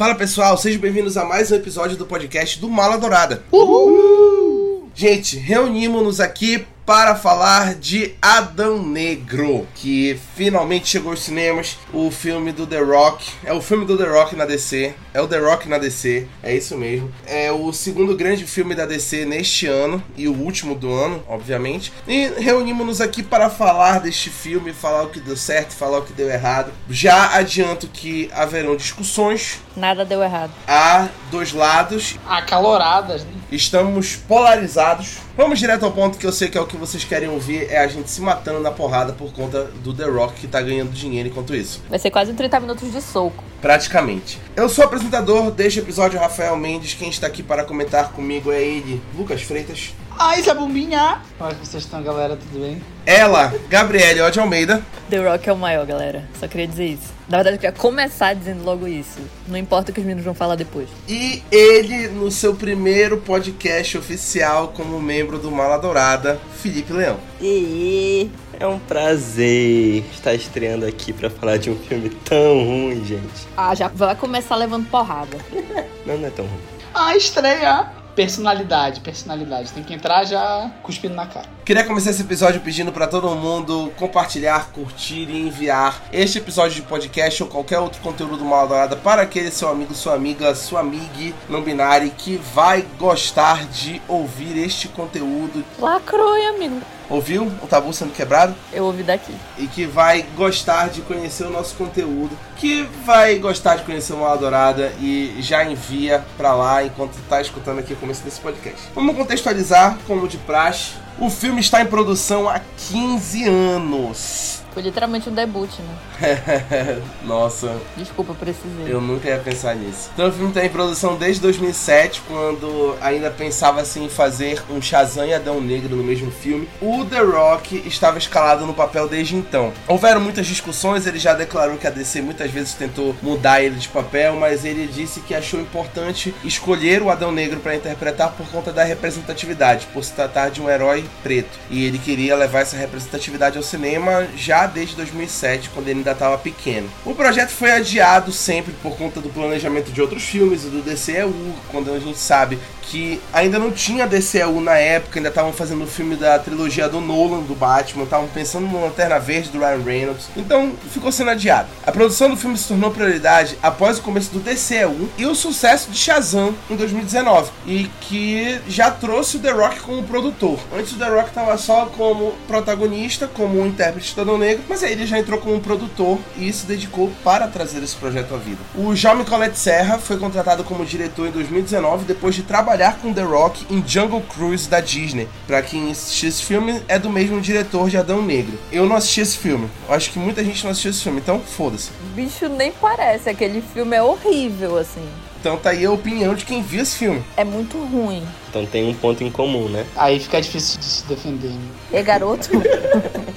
Fala pessoal, sejam bem-vindos a mais um episódio do podcast do Mala Dourada. Uhul! Gente, reunimos-nos aqui para falar de Adão Negro, que finalmente chegou aos cinemas. O filme do The Rock. É o filme do The Rock na DC. É o The Rock na DC. É isso mesmo. É o segundo grande filme da DC neste ano. E o último do ano, obviamente. E reunimos-nos aqui para falar deste filme, falar o que deu certo, falar o que deu errado. Já adianto que haverão discussões. Nada deu errado. Há dois lados. Acaloradas, né? Estamos polarizados. Vamos direto ao ponto que eu sei que é o que vocês querem ouvir: é a gente se matando na porrada por conta do The Rock que tá ganhando dinheiro enquanto isso. Vai ser quase 30 minutos de soco. Praticamente. Eu sou o apresentador deste episódio, Rafael Mendes. Quem está aqui para comentar comigo é ele, Lucas Freitas. Ah, isso é bombinha! Como é que vocês estão, galera? Tudo bem? Ela, Gabriele Ode Almeida. The Rock é o maior, galera. Só queria dizer isso. Na verdade, eu queria começar dizendo logo isso. Não importa o que os meninos vão falar depois. E ele, no seu primeiro podcast oficial como membro do Mala Dourada, Felipe Leão. E é um prazer estar estreando aqui para falar de um filme tão ruim, gente. Ah, já vai começar levando porrada. Não, não é tão ruim. Ah, estreia! Personalidade, personalidade. Tem que entrar já cuspindo na cara. Queria começar esse episódio pedindo para todo mundo compartilhar, curtir e enviar este episódio de podcast ou qualquer outro conteúdo do Dourada para aquele seu amigo, sua amiga, sua amiga não binária que vai gostar de ouvir este conteúdo. Lacrou, hein, amigo? Ouviu o tabu sendo quebrado? Eu ouvi daqui. E que vai gostar de conhecer o nosso conteúdo, que vai gostar de conhecer o Dourada e já envia pra lá enquanto tá escutando aqui o começo desse podcast. Vamos contextualizar, como de praxe. O filme está em produção há 15 anos. Foi literalmente um debut, né? Nossa. Desculpa, precisei. Eu nunca ia pensar nisso. Então o filme está em produção desde 2007, quando ainda pensava assim, em fazer um Shazam e Adão Negro no mesmo filme. O The Rock estava escalado no papel desde então. Houveram muitas discussões, ele já declarou que a DC muitas vezes tentou mudar ele de papel, mas ele disse que achou importante escolher o Adão Negro para interpretar por conta da representatividade, por se tratar de um herói preto. E ele queria levar essa representatividade ao cinema já desde 2007, quando ele ainda estava pequeno. O projeto foi adiado sempre por conta do planejamento de outros filmes e do DCEU, quando a gente sabe que ainda não tinha DCEU na época, ainda estavam fazendo o filme da trilogia do Nolan, do Batman, estavam pensando no Lanterna Verde do Ryan Reynolds, então ficou sendo adiado. A produção do filme se tornou prioridade após o começo do DCEU e o sucesso de Shazam em 2019, e que já trouxe o The Rock como produtor. Antes o The Rock estava só como protagonista, como um intérprete do Negro, mas aí ele já entrou como produtor e se dedicou para trazer esse projeto à vida. O Jaume Colette Serra foi contratado como diretor em 2019 depois de trabalhar com The Rock em Jungle Cruise da Disney. Para quem assistiu esse filme, é do mesmo diretor de Adão Negro. Eu não assisti esse filme. Eu acho que muita gente não assistiu esse filme, então foda-se. Bicho, nem parece. Aquele filme é horrível, assim. Então tá aí a opinião de quem viu esse filme. É muito ruim. Então tem um ponto em comum, né? Aí fica difícil de se defender. Né? É garoto?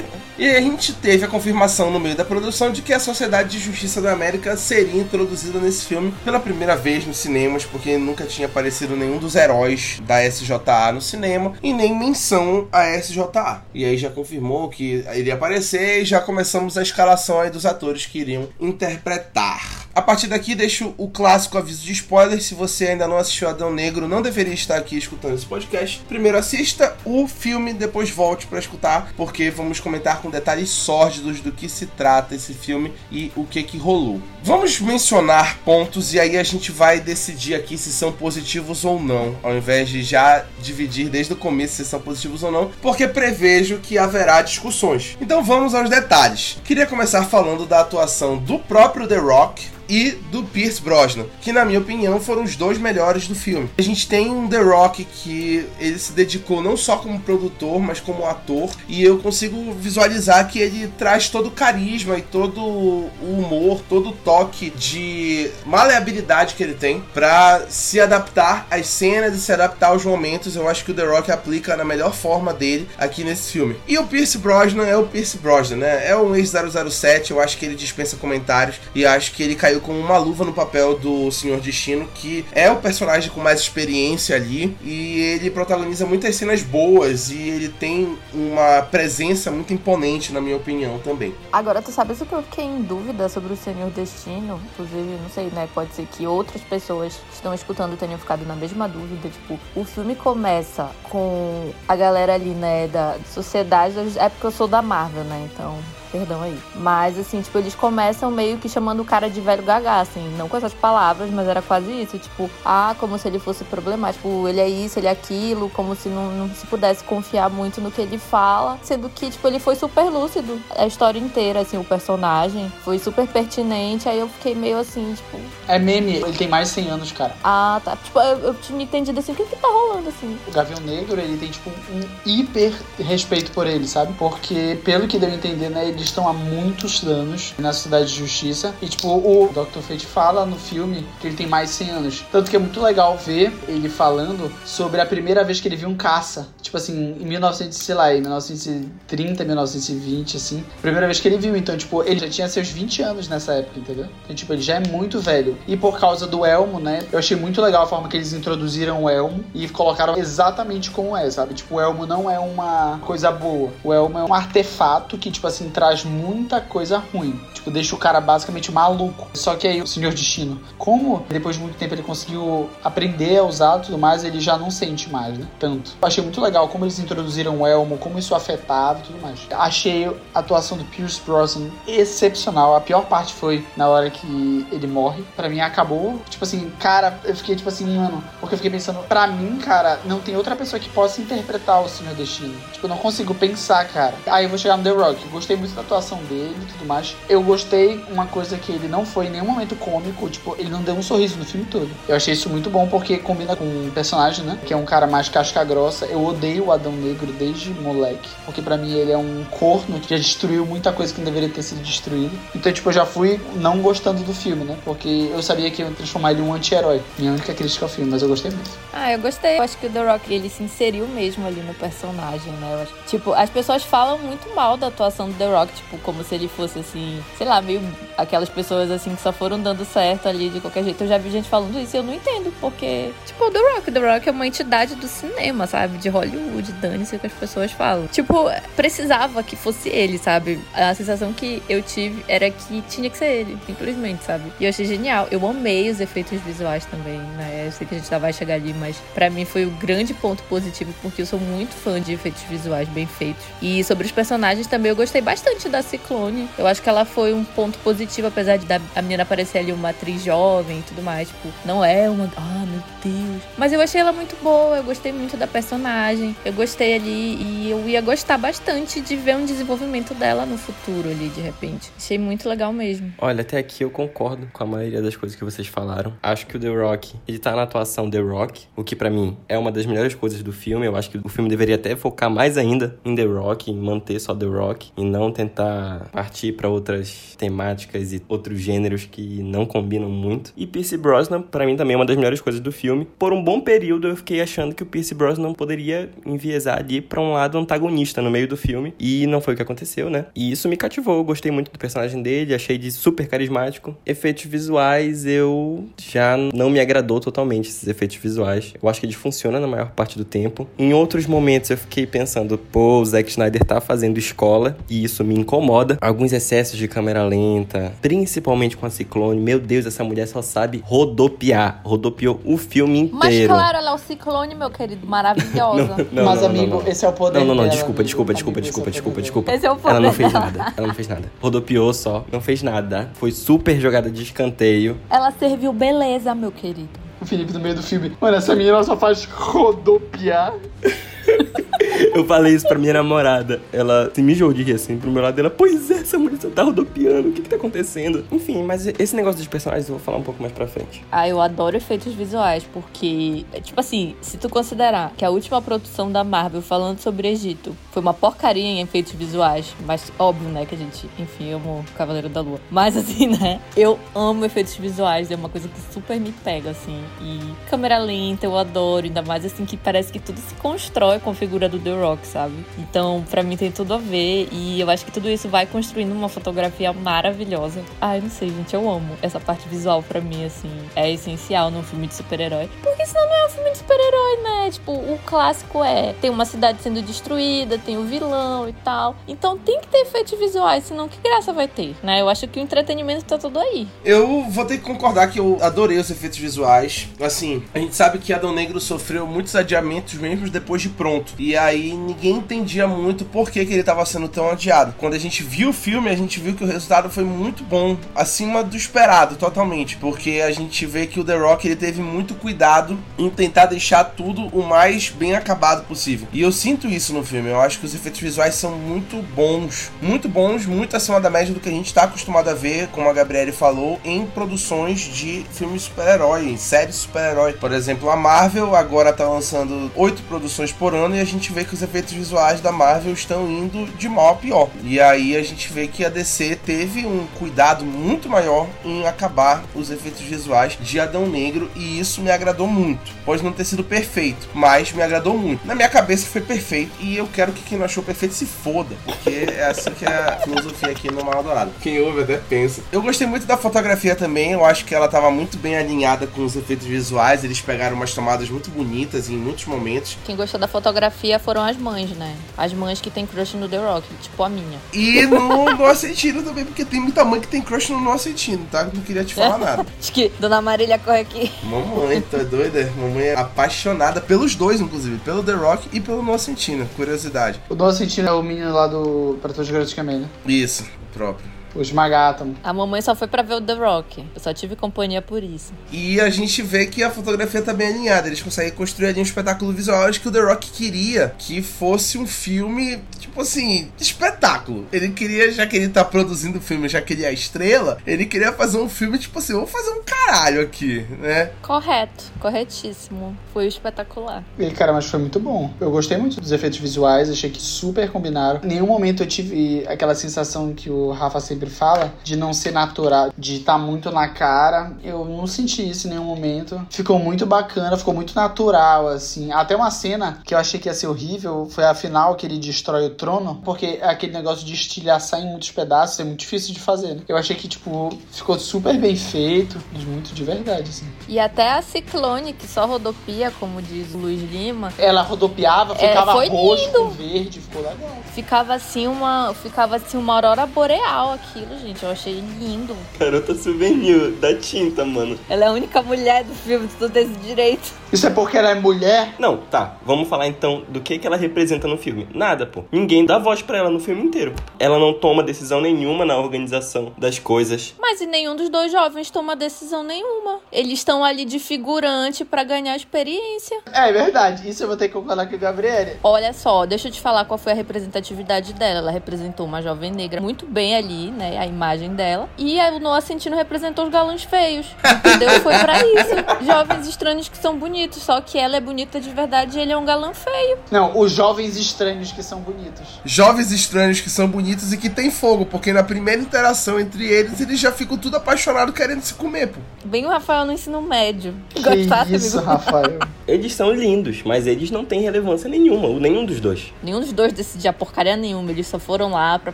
E a gente teve a confirmação no meio da produção de que a Sociedade de Justiça da América seria introduzida nesse filme pela primeira vez nos cinemas, porque nunca tinha aparecido nenhum dos heróis da SJA no cinema e nem menção a SJA. E aí já confirmou que iria aparecer e já começamos a escalação aí dos atores que iriam interpretar. A partir daqui deixo o clássico aviso de spoiler. Se você ainda não assistiu Adão Negro, não deveria estar aqui escutando esse podcast. Primeiro assista o filme, depois volte para escutar, porque vamos comentar com detalhes sórdidos do que se trata esse filme e o que que rolou. Vamos mencionar pontos e aí a gente vai decidir aqui se são positivos ou não, ao invés de já dividir desde o começo se são positivos ou não, porque prevejo que haverá discussões. Então vamos aos detalhes. Queria começar falando da atuação do próprio The Rock e do Pierce Brosnan, que na minha opinião foram os dois melhores do filme. A gente tem um The Rock que ele se dedicou não só como produtor, mas como ator, e eu consigo visualizar que ele traz todo o carisma e todo o humor, todo o toque de maleabilidade que ele tem para se adaptar às cenas e se adaptar aos momentos. Eu acho que o The Rock aplica na melhor forma dele aqui nesse filme. E o Pierce Brosnan é o Pierce Brosnan, né? É um ex-007, eu acho que ele dispensa comentários e acho que ele caiu caiu uma luva no papel do Senhor Destino, que é o personagem com mais experiência ali e ele protagoniza muitas cenas boas e ele tem uma presença muito imponente, na minha opinião, também. Agora, tu sabes o que eu fiquei em dúvida sobre o Senhor Destino? Inclusive, não sei, né? Pode ser que outras pessoas que estão escutando tenham ficado na mesma dúvida. Tipo, o filme começa com a galera ali, né, da sociedade. É porque eu sou da Marvel, né? Então, perdão aí. Mas, assim, tipo, eles começam meio que chamando o cara de velho gagá, assim. Não com essas palavras, mas era quase isso. Tipo, ah, como se ele fosse problemático. Ele é isso, ele é aquilo. Como se não, não se pudesse confiar muito no que ele fala. Sendo que, tipo, ele foi super lúcido a história inteira, assim, o personagem. Foi super pertinente. Aí eu fiquei meio assim, tipo... É meme, ele tem mais de 100 anos, cara. Ah, tá. Tipo, eu, eu tinha entendido assim, o que que tá rolando, assim? O Gavião Negro, ele tem, tipo, um hiper respeito por ele, sabe? Porque, pelo que deu a entender, né, ele estão há muitos anos na Cidade de Justiça. E, tipo, o Dr. Fate fala no filme que ele tem mais de 100 anos. Tanto que é muito legal ver ele falando sobre a primeira vez que ele viu um caça. Tipo assim, em 1900, sei lá, em 1930, 1920, assim. Primeira vez que ele viu. Então, tipo, ele já tinha seus 20 anos nessa época, entendeu? Então, tipo, ele já é muito velho. E por causa do elmo, né? Eu achei muito legal a forma que eles introduziram o elmo e colocaram exatamente como é, sabe? Tipo, o elmo não é uma coisa boa. O elmo é um artefato que, tipo assim, traz muita coisa ruim. Tipo, deixa o cara basicamente maluco. Só que aí o Senhor Destino, como depois de muito tempo ele conseguiu aprender a usar tudo mais, ele já não sente mais, né? Tanto. Eu achei muito legal como eles introduziram o elmo, como isso afetava e tudo mais. Achei a atuação do Pierce Brosnan excepcional. A pior parte foi na hora que ele morre. Para mim acabou, tipo assim, cara, eu fiquei tipo assim, mano, porque eu fiquei pensando, para mim, cara, não tem outra pessoa que possa interpretar o Senhor Destino. Tipo, eu não consigo pensar, cara. Aí eu vou chegar no The Rock. Gostei muito da atuação dele e tudo mais. Eu gostei uma coisa que ele não foi em nenhum momento cômico, tipo, ele não deu um sorriso no filme todo. Eu achei isso muito bom porque combina com o personagem, né? Que é um cara mais casca grossa. Eu odeio o Adão Negro desde moleque, porque para mim ele é um corno que já destruiu muita coisa que não deveria ter sido destruído. Então, tipo, eu já fui não gostando do filme, né? Porque eu sabia que ia transformar ele em um anti-herói. Minha única crítica ao filme, mas eu gostei muito. Ah, eu gostei. Eu acho que o The Rock, ele se inseriu mesmo ali no personagem, né? Acho, tipo, as pessoas falam muito mal da atuação do The Rock, tipo, como se ele fosse assim, sei lá, meio aquelas pessoas assim que só foram dando certo ali de qualquer jeito. Eu já vi gente falando isso e eu não entendo, porque, tipo, o The Rock, The Rock é uma entidade do cinema, sabe? De Hollywood, dane-se o que as pessoas falam. Tipo, precisava que fosse ele, sabe? A sensação que eu tive era que tinha que ser ele, simplesmente, sabe? E eu achei genial. Eu amei os efeitos visuais também, né? Eu sei que a gente já vai chegar ali, mas para mim foi o grande ponto positivo, porque eu sou muito fã de efeitos visuais bem feitos. E sobre os personagens também eu gostei bastante da Ciclone. Eu acho que ela foi um ponto positivo, apesar de a menina parecer ali uma atriz jovem e tudo mais. Tipo, não é uma. Ah, meu Deus. Mas eu achei ela muito boa, eu gostei muito da personagem. Eu gostei ali e eu ia gostar bastante de ver um desenvolvimento dela no futuro ali, de repente. Achei muito legal mesmo. Olha, até aqui eu concordo com a maioria das coisas que vocês falaram. Acho que o The Rock, ele tá na atuação The Rock, o que para mim é uma das melhores coisas do filme. Eu acho que o filme deveria até focar mais ainda em The Rock, em manter só The Rock e não tentar partir para outras temáticas e outros gêneros que não combinam muito. E Pierce Brosnan, para mim também é uma das melhores coisas do filme. Por um bom período eu fiquei achando que o Pierce Brosnan poderia enviesar ali para um lado antagonista no meio do filme e não foi o que aconteceu, né? E isso me cativou, eu gostei muito do personagem dele, achei de super carismático. Efeitos visuais eu já não me agradou totalmente esses efeitos visuais. Eu acho que eles funcionam na maior parte do tempo. Em outros momentos eu fiquei pensando, pô, o Zack Snyder tá fazendo escola e isso me incomoda. Alguns excessos de câmera lenta, principalmente com a Ciclone. Meu Deus, essa mulher só sabe rodopiar. Rodopiou o filme inteiro. Mas claro, ela é o Ciclone, meu querido, maravilhosa. Não, Mas, não, amigo, não, não. esse é o poder Não, não, não, dela, desculpa, amigo. desculpa, desculpa, Amigo, desculpa, esse é o desculpa, poder desculpa. Esse é o poder Ela não fez dela. nada, ela não fez nada. Rodopiou só, não fez nada. Foi super jogada de escanteio. Ela serviu beleza, meu querido. O Felipe no meio do filme. Mano, essa menina só faz rodopiar. Eu falei isso pra minha namorada. Ela se mijou de rir assim pro meu lado dela. Pois é, essa mulher tá rodopiando. O que que tá acontecendo? Enfim, mas esse negócio dos personagens eu vou falar um pouco mais pra frente. Ah, eu adoro efeitos visuais, porque, tipo assim, se tu considerar que a última produção da Marvel falando sobre Egito foi uma porcaria em efeitos visuais, mas óbvio, né, que a gente, enfim, amo o Cavaleiro da Lua. Mas assim, né, eu amo efeitos visuais, é uma coisa que super me pega, assim. E câmera lenta, eu adoro, ainda mais assim que parece que tudo se constrói com a figura do The Rock, sabe? Então, pra mim tem tudo a ver e eu acho que tudo isso vai construindo uma fotografia maravilhosa. Ai, não sei, gente, eu amo essa parte visual pra mim, assim. É essencial num filme de super-herói. Porque senão não é um filme de super-herói, né? Tipo, o clássico é: tem uma cidade sendo destruída, tem o vilão e tal. Então tem que ter efeitos visuais, senão que graça vai ter, né? Eu acho que o entretenimento tá todo aí. Eu vou ter que concordar que eu adorei os efeitos visuais. Assim, a gente sabe que Adão Negro sofreu muitos adiamentos mesmo depois de pronto. E aí ninguém entendia muito por que, que ele estava sendo tão adiado. Quando a gente viu o filme, a gente viu que o resultado foi muito bom, acima do esperado, totalmente. Porque a gente vê que o The Rock ele teve muito cuidado em tentar deixar tudo o mais bem acabado possível. E eu sinto isso no filme. Eu acho que os efeitos visuais são muito bons. Muito bons, muito acima da média do que a gente está acostumado a ver, como a Gabriele falou, em produções de filmes super-herói, em séries super-herói. Por exemplo, a Marvel agora está lançando oito produções por ano e a gente vê que os efeitos visuais da Marvel estão indo de mal a pior. E aí a gente vê que a DC teve um cuidado muito maior em acabar os efeitos visuais de Adão Negro e isso me agradou muito. Pode não ter sido perfeito, mas me agradou muito. Na minha cabeça foi perfeito e eu quero que quem não achou perfeito se foda, porque é assim que é a filosofia aqui no Mal Dourado. Quem ouve até pensa. Eu gostei muito da fotografia também, eu acho que ela estava muito bem alinhada com os efeitos visuais, eles pegaram umas tomadas muito bonitas em muitos momentos. Quem gostou da fotografia foram as mães, né? As mães que tem crush no The Rock, tipo a minha. E no Nosso Sentido também, porque tem muita mãe que tem crush no Nosso Sentido, tá? Não queria te falar nada. Acho que Dona Marília corre aqui. Mamãe, tá doida? Mamãe é apaixonada pelos dois, inclusive, pelo The Rock e pelo Nosso Sentido. Curiosidade. O Nosso Sentido é o menino lá do Pra Todos os Garotos que Amei, né? Isso, o próprio. O Esmagátomo. A mamãe só foi pra ver o The Rock. Eu só tive companhia por isso. E a gente vê que a fotografia tá bem alinhada. Eles conseguem construir ali um espetáculo visual. Acho que o The Rock queria que fosse um filme, tipo assim, espetáculo. Ele queria, já que ele tá produzindo o filme, já que ele é a estrela, ele queria fazer um filme, tipo assim, vamos fazer um caralho aqui, né? Correto, corretíssimo. Foi espetacular. E, cara, mas foi muito bom. Eu gostei muito dos efeitos visuais, achei que super combinaram. Em nenhum momento eu tive aquela sensação que o Rafa sempre fala de não ser natural, de estar tá muito na cara. Eu não senti isso em nenhum momento. Ficou muito bacana, ficou muito natural, assim. Até uma cena que eu achei que ia ser horrível foi a final que ele destrói o trono, porque aquele negócio de estilhaçar em muitos pedaços é muito difícil de fazer, né? Eu achei que, tipo, ficou super bem feito, muito de verdade, assim. E até a Ciclone, que só rodopia, como diz o Luiz Lima. Ela rodopiava, É, ficava foi roxo lindo. com verde, ficou legal. Ficava assim uma. Ficava assim uma aurora boreal aquilo, gente. Eu achei lindo. Garota souvenir da tinta, mano. Ela é a única mulher do filme, tu tem esse direito. Isso é porque ela é mulher? Não, tá. Vamos falar então do que, que ela representa no filme. Nada, pô. Ninguém dá voz pra ela no filme inteiro. Ela não toma decisão nenhuma na organização das coisas. Mas e nenhum dos dois jovens toma decisão nenhuma. Eles estão ali de figurante pra ganhar experiência. É verdade, isso eu vou ter que concordar com a Gabriele. Olha só, deixa eu te falar qual foi a representatividade dela. Ela representou uma jovem negra muito bem ali, né? A imagem dela. E a Noah Centino representou os galãs feios. Entendeu? Foi pra isso. Jovens estranhos que são bonitos. Só que ela é bonita de verdade e ele é um galã feio. Não, os jovens estranhos que são bonitos. Jovens estranhos que são bonitos e que tem fogo, porque na primeira interação entre eles, eles já ficam tudo apaixonados querendo se comer, pô. Bem o Rafael no ensino médio. Que Gostasse, isso, amigo? Rafael. Eles são lindos, mas eles não têm relevância nenhuma, ou nenhum dos dois. Nenhum dos dois decidia porcaria nenhuma. Eles só foram lá pra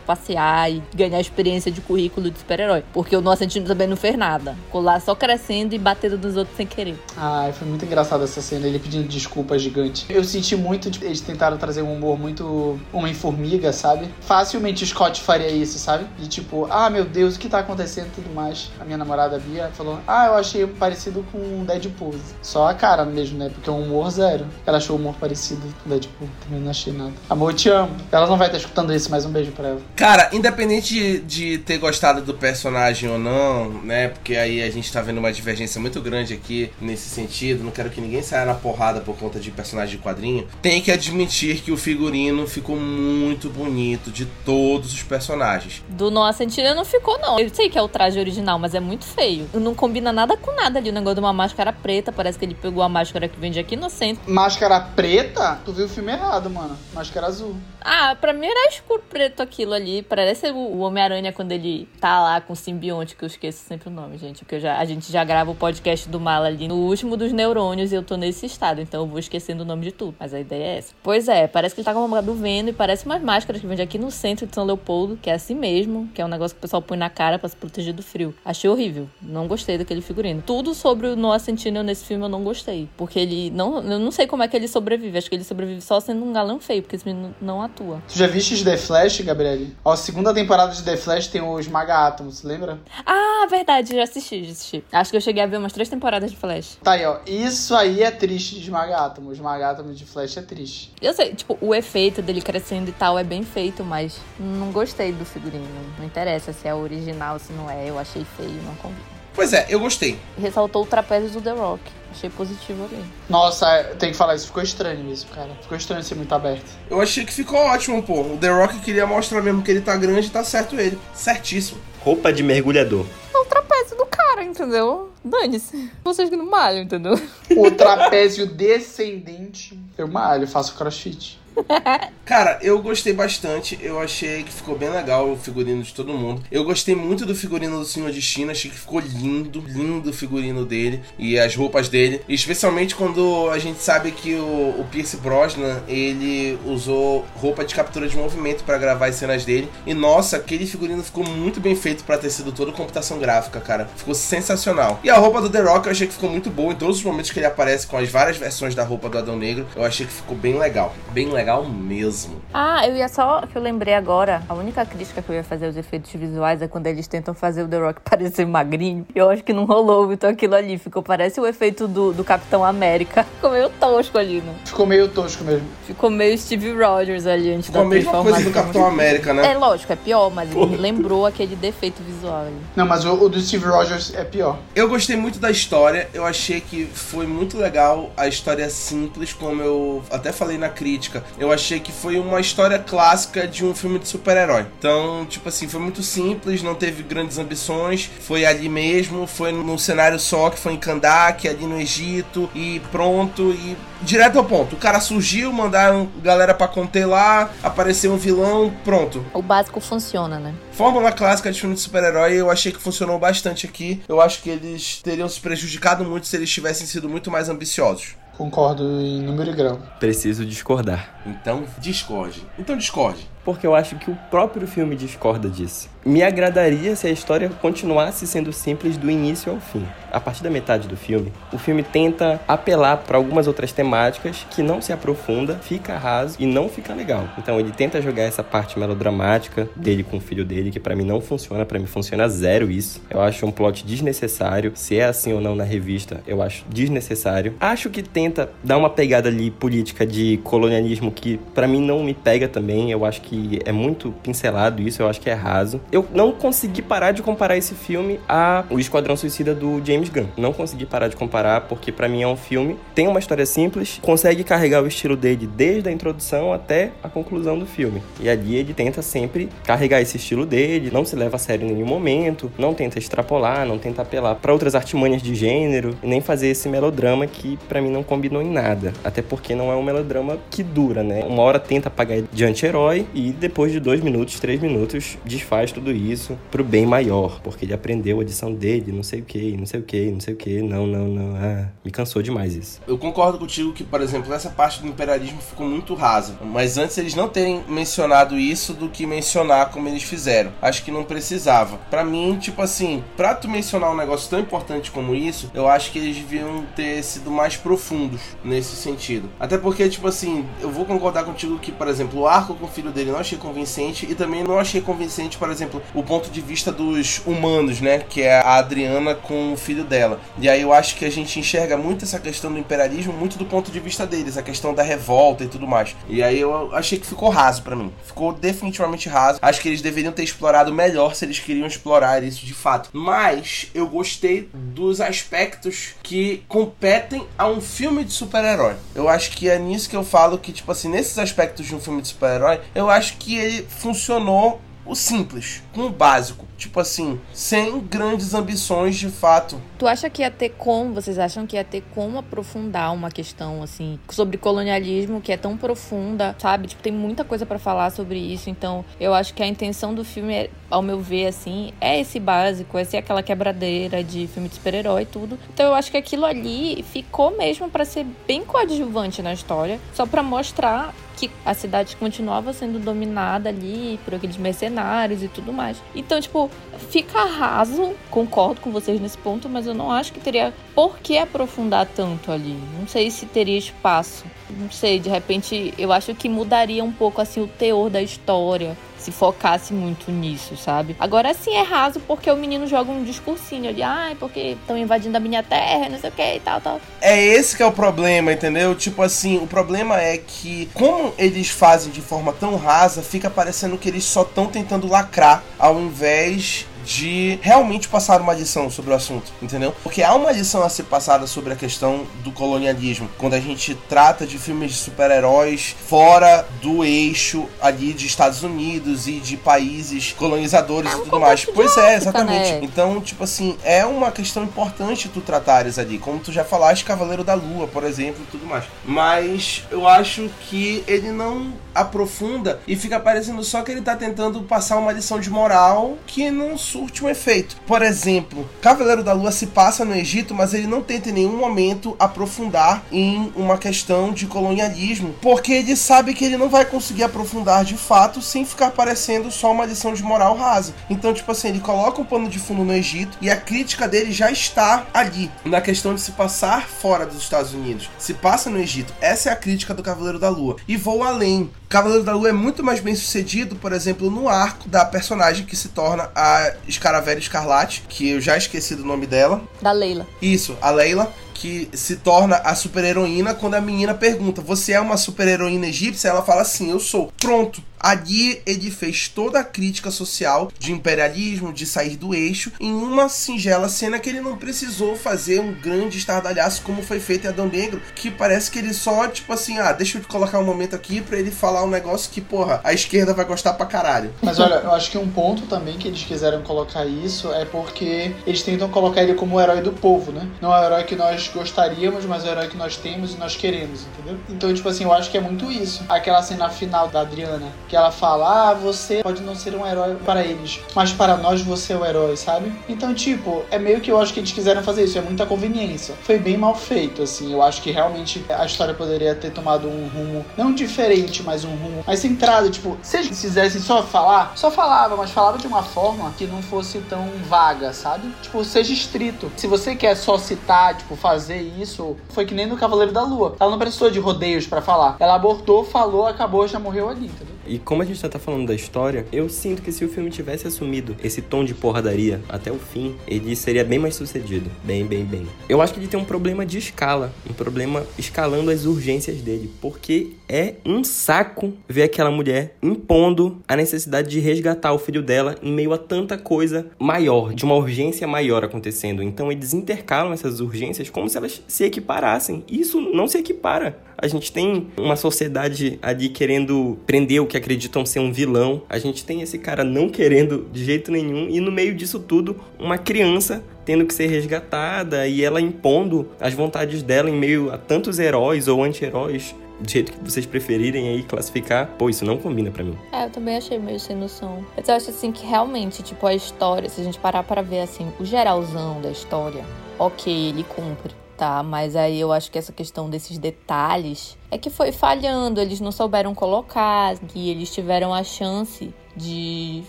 passear e ganhar experiência de currículo de super-herói. Porque o nosso Centino também não fez nada. Ficou lá só crescendo e batendo nos outros sem querer. Ai, foi muito engraçado essa cena, ele pedindo desculpa gigante. Eu senti muito, tipo, eles tentaram trazer um humor muito Homem-Formiga, sabe? Facilmente o Scott faria isso, sabe? De tipo, ah, meu Deus, o que tá acontecendo e tudo mais. A minha namorada Bia falou, ah, eu achei parecido com Deadpool. Só a cara mesmo, né? Porque é um humor zero. Ela achou o humor parecido com Deadpool. Também não achei nada. Amor, eu te amo. Ela não vai estar escutando isso, mas um beijo pra ela. Cara, independente de, de ter gostado do personagem ou não, né? Porque aí a gente tá vendo uma divergência muito grande aqui nesse sentido. Não quero que ninguém saia na porrada por conta de personagem de quadrinho. Tem que admitir que o figurino ficou muito bonito de todos os personagens. Do Noah Centineo não ficou, não. Eu sei que é o traje original, mas é muito feio. Não combina nada com nada ali. O negócio de uma máscara preta. Parece que ele pegou a máscara que vem vende aqui no centro. Máscara preta? Tu viu o filme errado, mano. Máscara azul. Ah, pra mim era escuro preto aquilo ali. Parece o, Homem-Aranha quando ele tá lá com o simbionte, que eu esqueço sempre o nome, gente. Porque já, a gente já grava o podcast do Mala ali no último dos neurônios e eu tô nesse estado. Então eu vou esquecendo o nome de tudo. Mas a ideia é essa. Pois é, parece que ele tá com a do Veno e parece umas máscaras que vende aqui no centro de São Leopoldo, que é assim mesmo, que é um negócio que o pessoal põe na cara pra se proteger do frio. Achei horrível. Não gostei daquele figurino. Tudo sobre o Noah Centineo nesse filme eu não gostei. Porque ele não. Eu não sei como é que ele sobrevive. Acho que ele sobrevive só sendo um galão feio, porque esse menino não atua. Tu já viste The Flash, Gabriele? Ó, a segunda temporada de The Flash tem o Esmaga Átomos, lembra? Ah, verdade, já assisti, já assisti. Acho que eu cheguei a ver umas três temporadas de Flash. Tá aí, ó. Isso aí é triste de Esmaga Átomos. Esmaga Átomos de Flash é triste. Eu sei, tipo, o efeito dele crescendo e tal é bem feito, mas não gostei do figurino. Não interessa se é original, se não é. Eu achei feio, não combina. Pois é, eu gostei. Ressaltou o trapézio do The Rock. Achei positivo ali. Nossa, tem que falar isso. Ficou estranho isso, cara. Ficou estranho ser muito aberto. Eu achei que ficou ótimo, pô. O The Rock queria mostrar mesmo que ele tá grande e tá certo ele. Certíssimo. Roupa de mergulhador. É o trapézio do cara, entendeu? Dane-se. Vocês que não malham, entendeu? O trapézio descendente. Eu malho, faço crossfit. Cara, eu gostei bastante. Eu achei que ficou bem legal o figurino de todo mundo. Eu gostei muito do figurino do Senhor de China. Achei que ficou lindo, lindo o figurino dele e as roupas dele. Especialmente quando a gente sabe que o, o Pierce Brosnan ele usou roupa de captura de movimento para gravar as cenas dele. E nossa, aquele figurino ficou muito bem feito para ter sido toda computação gráfica, cara. Ficou sensacional. E a roupa do The Rock eu achei que ficou muito boa em todos os momentos que ele aparece com as várias versões da roupa do Adão Negro. Eu achei que ficou bem legal. Bem legal mesmo. Ah, eu ia só que eu lembrei agora. A única crítica que eu ia fazer aos efeitos visuais é quando eles tentam fazer o The Rock parecer magrinho. Eu acho que não rolou, então aquilo ali ficou. Parece o efeito do, do Capitão América. Ficou meio tosco ali, né? Ficou meio tosco mesmo. Ficou meio Steve Rogers ali antes Ficou a da mesma coisa do. Capitão América, né? É lógico, é pior, mas ele me lembrou aquele defeito visual ali. Não, mas o, o do Steve Rogers é pior. Eu gostei muito da história, eu achei que foi muito legal a história simples, como eu até falei na crítica. Eu achei que foi uma história clássica de um filme de super-herói. Então, tipo assim, foi muito simples, não teve grandes ambições, foi ali mesmo, foi num cenário só, que foi em Kandak, ali no Egito, e pronto, e direto ao ponto. O cara surgiu, mandaram galera pra conter lá, apareceu um vilão, pronto. O básico funciona, né? Fórmula clássica de filme de super-herói, eu achei que funcionou bastante aqui. Eu acho que eles teriam se prejudicado muito se eles tivessem sido muito mais ambiciosos. Concordo em número e grau. Preciso discordar. Então, discorde. Então, discorde. Porque eu acho que o próprio filme discorda disso. Me agradaria se a história continuasse sendo simples do início ao fim. A partir da metade do filme, o filme tenta apelar para algumas outras temáticas que não se aprofunda, fica raso e não fica legal. Então ele tenta jogar essa parte melodramática dele com o filho dele, que para mim não funciona, para mim funciona zero isso. Eu acho um plot desnecessário. Se é assim ou não na revista, eu acho desnecessário. Acho que tenta dar uma pegada ali política de colonialismo que para mim não me pega também. Eu acho que é muito pincelado isso, eu acho que é raso. Eu não consegui parar de comparar esse filme a O Esquadrão Suicida do James Gunn. Não consegui parar de comparar porque para mim é um filme tem uma história simples, consegue carregar o estilo dele desde a introdução até a conclusão do filme. E ali ele tenta sempre carregar esse estilo dele, não se leva a sério em nenhum momento, não tenta extrapolar, não tenta apelar para outras artimanhas de gênero nem fazer esse melodrama que para mim não combinou em nada. Até porque não é um melodrama que dura, né? Uma hora tenta apagar de anti-herói e depois de dois minutos, três minutos, desfaz tudo isso pro bem maior, porque ele aprendeu a edição dele, não sei o que, não sei o que, não sei o que, não, não, não. Ah, me cansou demais isso. Eu concordo contigo que, por exemplo, essa parte do imperialismo ficou muito rasa. Mas antes eles não terem mencionado isso do que mencionar como eles fizeram. Acho que não precisava. Pra mim, tipo assim, pra tu mencionar um negócio tão importante como isso, eu acho que eles deviam ter sido mais profundos nesse sentido. Até porque, tipo assim, eu vou concordar contigo que, por exemplo, o arco com o filho dele não achei convincente e também não achei convincente, por exemplo, o ponto de vista dos humanos, né? Que é a Adriana com o filho dela. E aí eu acho que a gente enxerga muito essa questão do imperialismo muito do ponto de vista deles, a questão da revolta e tudo mais. E aí eu achei que ficou raso pra mim. Ficou definitivamente raso. Acho que eles deveriam ter explorado melhor se eles queriam explorar isso de fato. Mas eu gostei dos aspectos que competem a um filme de super-herói. Eu acho que é nisso que eu falo que, tipo assim, nesses aspectos de um filme de super-herói, eu acho que ele funcionou o simples, com o básico. Tipo assim, sem grandes ambições de fato. Tu acha que ia ter como, vocês acham que ia ter como aprofundar uma questão assim sobre colonialismo que é tão profunda, sabe? Tipo, tem muita coisa para falar sobre isso, então eu acho que a intenção do filme, é, ao meu ver assim, é esse básico, é ser aquela quebradeira de filme de super-herói e tudo. Então eu acho que aquilo ali ficou mesmo para ser bem coadjuvante na história, só para mostrar que a cidade continuava sendo dominada ali por aqueles mercenários e tudo mais. Então, tipo, fica raso, concordo com vocês nesse ponto, mas eu não acho que teria por que aprofundar tanto ali. Não sei se teria espaço. Não sei, de repente eu acho que mudaria um pouco assim o teor da história se focasse muito nisso, sabe? Agora sim é raso porque o menino joga um discursinho ali, ai, porque estão invadindo a minha terra, não sei o que e tal, tal. É esse que é o problema, entendeu? Tipo assim, o problema é que como eles fazem de forma tão rasa, fica parecendo que eles só estão tentando lacrar ao invés de realmente passar uma lição sobre o assunto, entendeu? Porque há uma lição a ser passada sobre a questão do colonialismo, quando a gente trata de filmes de super-heróis fora do eixo ali de Estados Unidos e de países colonizadores é um e tudo mais. Pois é, exatamente. né? Então, tipo assim, é uma questão importante tu tratares ali, como tu já falaste, Cavaleiro da Lua, por exemplo, e tudo mais. Mas eu acho que ele não aprofunda e fica parecendo só que ele tá tentando passar uma lição de moral que não surte um efeito. Por exemplo, Cavaleiro da Lua se passa no Egito, mas ele não tenta em nenhum momento aprofundar em uma questão de colonialismo, porque ele sabe que ele não vai conseguir aprofundar de fato sem ficar parecendo só uma lição de moral rasa. Então, tipo assim, ele coloca um pano de fundo no Egito e a crítica dele já está ali, na questão de se passar fora dos Estados Unidos. Se passa no Egito. Essa é a crítica do Cavaleiro da Lua. E vou além. Cavaleiro da Lua é muito mais bem sucedido, por exemplo, no arco da personagem que se torna a Escaravera Escarlate, que eu já esqueci do nome dela. Da Leila. Isso, a Leila, que se torna a super-heroína quando a menina pergunta: Você é uma super-heroína egípcia? Ela fala assim: Eu sou. Pronto. Ali ele fez toda a crítica social de imperialismo, de sair do eixo, em uma singela cena que ele não precisou fazer um grande estardalhaço como foi feito em Adão Negro, que parece que ele só, tipo assim, ah, deixa eu colocar um momento aqui pra ele falar um negócio que, porra, a esquerda vai gostar pra caralho. Mas olha, eu acho que um ponto também que eles quiseram colocar isso é porque eles tentam colocar ele como o herói do povo, né? Não é o herói que nós gostaríamos, mas é o herói que nós temos e nós queremos, entendeu? Então, tipo assim, eu acho que é muito isso. Aquela cena final da Adriana, que ela fala: Ah, você pode não ser um herói para eles, mas para nós você é o herói, sabe? Então, tipo, é meio que eu acho que eles quiseram fazer isso, é muita conveniência. Foi bem mal feito, assim. Eu acho que realmente a história poderia ter tomado um rumo, não diferente, mas um rumo mais centrado. Tipo, se eles quisessem só falar, só falava, mas falava de uma forma que não fosse tão vaga, sabe? Tipo, seja estrito. Se você quer só citar, tipo, fazer isso, foi que nem no Cavaleiro da Lua. Ela não precisou de rodeios pra falar. Ela abortou, falou, acabou, já morreu ali, entendeu? E como a gente já tá falando da história, eu sinto que se o filme tivesse assumido esse tom de porradaria até o fim, ele seria bem mais sucedido. Bem, bem, bem. Eu acho que ele tem um problema de escala, um problema escalando as urgências dele, porque é um saco ver aquela mulher impondo a necessidade de resgatar o filho dela em meio a tanta coisa maior, de uma urgência maior acontecendo. Então eles intercalam essas urgências como se elas se equiparassem. Isso não se equipara. A gente tem uma sociedade ali querendo prender o que acreditam ser um vilão. A gente tem esse cara não querendo de jeito nenhum. E no meio disso tudo, uma criança tendo que ser resgatada e ela impondo as vontades dela em meio a tantos heróis ou anti-heróis. Do jeito que vocês preferirem aí classificar, pô, isso não combina pra mim. É, eu também achei meio sem noção. Mas eu acho assim que realmente, tipo, a história, se a gente parar para ver assim, o geralzão da história, ok, ele cumpre. Tá, mas aí eu acho que essa questão desses detalhes é que foi falhando, eles não souberam colocar e eles tiveram a chance de